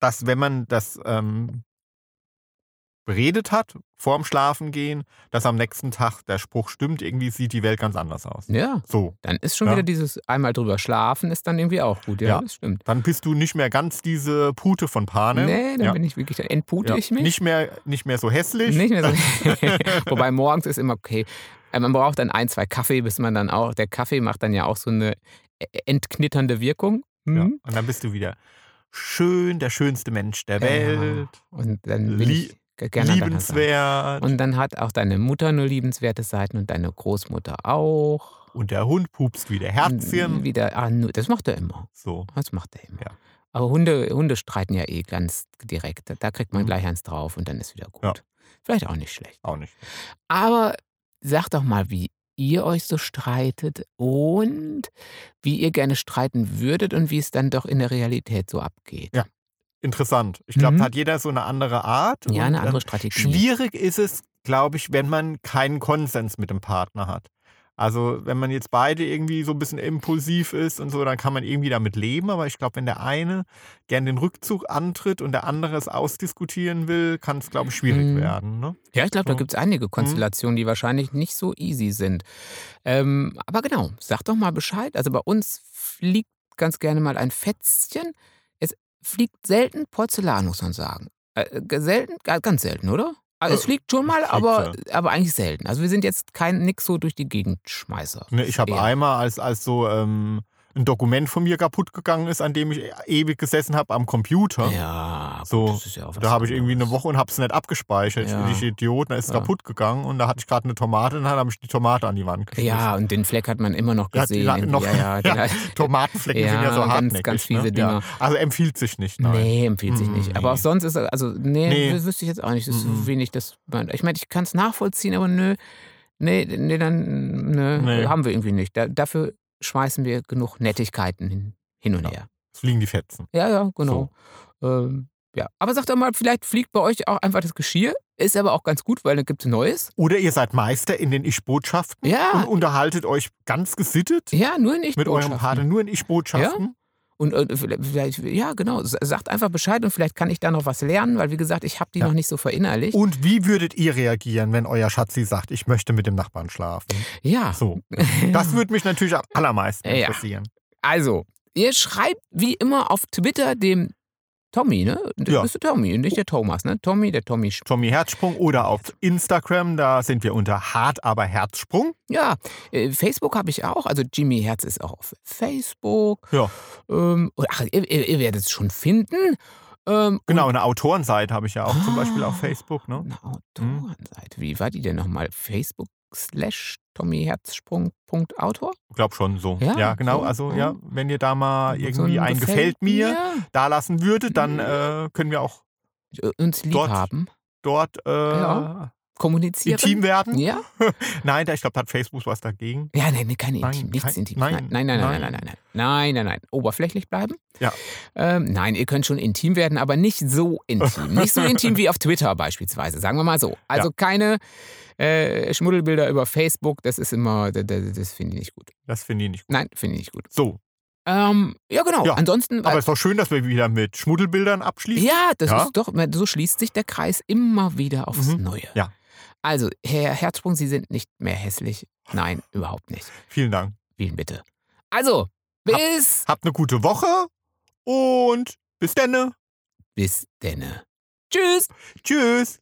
dass wenn man das ähm, beredet hat, vorm Schlafengehen, dass am nächsten Tag der Spruch stimmt, irgendwie sieht die Welt ganz anders aus. ja, So, dann ist schon Ja. wieder dieses einmal drüber schlafen, ist dann irgendwie auch gut. Ja, Ja. das stimmt. dann bist du nicht mehr ganz diese Pute von Pane. Nee, dann ja. bin ich wirklich, dann entpute ich mich. Nicht mehr, nicht mehr so hässlich. Nicht mehr so. Wobei morgens ist immer okay. Äh, Man braucht dann ein, zwei Kaffee, bis man dann auch. Der Kaffee macht dann ja auch so eine entknitternde Wirkung. Ja. Mhm. Und dann bist du wieder schön, der schönste Mensch der Ja. Welt, Und dann bin Lie- liebenswert. Und dann hat auch deine Mutter nur liebenswerte Seiten und deine Großmutter auch. Und der Hund pupst wieder Herzchen. Und Wieder, ah, das macht er immer. So. Das macht er immer. Ja. Aber Hunde, Hunde streiten ja eh ganz direkt. Da kriegt man Mhm. gleich eins drauf und dann ist wieder gut. Ja. Vielleicht auch nicht schlecht. Auch nicht. Aber sagt doch mal, wie ihr euch so streitet und wie ihr gerne streiten würdet und wie es dann doch in der Realität so abgeht. Ja, Interessant. Ich glaube, Mhm. da hat jeder so eine andere Art. Ja, und, eine andere Strategie. Schwierig ist es, glaube ich, wenn man keinen Konsens mit dem Partner hat. Also wenn man jetzt beide irgendwie so ein bisschen impulsiv ist und so, dann kann man irgendwie damit leben. Aber ich glaube, wenn der eine gern den Rückzug antritt und der andere es ausdiskutieren will, kann es, glaube ich, schwierig Mhm. werden. Ne? Ja, ich glaube, da So. gibt es einige Konstellationen, die wahrscheinlich nicht so easy sind. Ähm, aber genau, sag doch mal Bescheid. Also bei uns fliegt ganz gerne mal ein Fätzchen. Es fliegt selten Porzellan, muss man sagen. Äh, äh, selten, ga- ganz selten, oder? Also es Äh, fliegt schon mal, fliegt, aber, aber eigentlich selten. Also wir sind jetzt kein nix so durch die Gegend Schmeißer. Ne, ich habe einmal, als, als so ähm, ein Dokument von mir kaputt gegangen ist, an dem ich ewig gesessen habe am Computer. Ja, gut, So, ja Da habe ich irgendwie eine. Woche und habe es nicht abgespeichert. Ja. Ich Idiot, da ist es Ja. kaputt gegangen und da hatte ich gerade eine Tomate und dann habe ich die Tomate an die Wand geschmissen. Ja, und den Fleck hat man immer noch gesehen. noch- ja, ja, hat- Tomatenflecken sind ja so ganz- hartnäckig. ganz fiese ne? Dinger. Also empfiehlt sich nicht. Nein. Nee, empfiehlt sich Mm, nicht. Aber nee. auch sonst ist also, nee, Nee. wüsste ich jetzt auch nicht. Das ist Mm, mm. wenig, das, ich meine, ich kann es nachvollziehen, aber nö, nee, nee, dann, nö, Nee. haben wir irgendwie nicht. Da, dafür schmeißen wir genug Nettigkeiten hin, hin und Ja. her. Es fliegen die Fetzen. Ja, ja, genau. Ähm, ja. Aber sagt doch mal, vielleicht fliegt bei euch auch einfach das Geschirr. Ist aber auch ganz gut, weil dann gibt es Neues. Oder ihr seid Meister in den Ich-Botschaften Ja. und unterhaltet euch ganz gesittet Ja, nur nicht. mit eurem Partner nur in Ich-Botschaften. Und äh, vielleicht, ja, genau, sagt einfach Bescheid und vielleicht kann ich da noch was lernen, weil wie gesagt, ich habe die Ja. noch nicht so verinnerlicht. Und wie würdet ihr reagieren, wenn euer Schatzi sagt, ich möchte mit dem Nachbarn schlafen? ja. So. Das würde mich natürlich am allermeisten Ja. interessieren. Also, ihr schreibt wie immer auf Twitter dem Tommy, ne? Das Ja. bist du Tommy, nicht der Thomas, ne? Tommy, der Tommy. Sch- Tommy Herzsprung oder auf Instagram, da sind wir unter hart aber Herzsprung. Ja, äh, Facebook habe ich auch. Also Jimmy Herz ist auch auf Facebook. Ja. Ähm, und ach, ihr, ihr, ihr werdet es schon finden. Ähm, Genau, eine Autorenseite habe ich ja auch zum Beispiel auf Ah. Facebook. Ne? Eine Autorenseite. Wie war die denn nochmal? Facebook slash tommyherzsprung.autor? Ich glaube schon so. Ja, Ja, genau. so, Also ja. wenn ihr da mal So irgendwie ein gefällt mir da lassen würdet, dann Mhm. äh, können wir auch uns lieb Dort haben, dort äh, Ja. Kommunizieren. intim werden. Ja? Nein, ich glaube, da hat Facebook was dagegen. Ja, nein, keine Intim, nichts Intim. nein, Nein, nein, nein, nein, nein. nein, nein, nein, nein. Oberflächlich bleiben. Ja. Ähm, nein, ihr könnt schon intim werden, aber nicht so intim. nicht so intim wie auf Twitter beispielsweise, sagen wir mal so. Also keine äh, Schmuddelbilder über Facebook, das ist immer, das, das, das finde ich nicht gut. Das finde ich nicht gut. Nein, finde ich nicht gut. So, Ähm, ja, genau. Ja, Ansonsten. aber es ist doch schön, dass wir wieder mit Schmuddelbildern abschließen. ja, das Ja. ist doch, so schließt sich der Kreis immer wieder aufs Mhm. Neue. Ja. Also, Herr Herzsprung, Sie sind nicht mehr hässlich. Nein, überhaupt nicht. Vielen Dank. Vielen bitte. Also, bis, Habt eine gute Woche und bis dann. bis denne. Tschüss. Tschüss.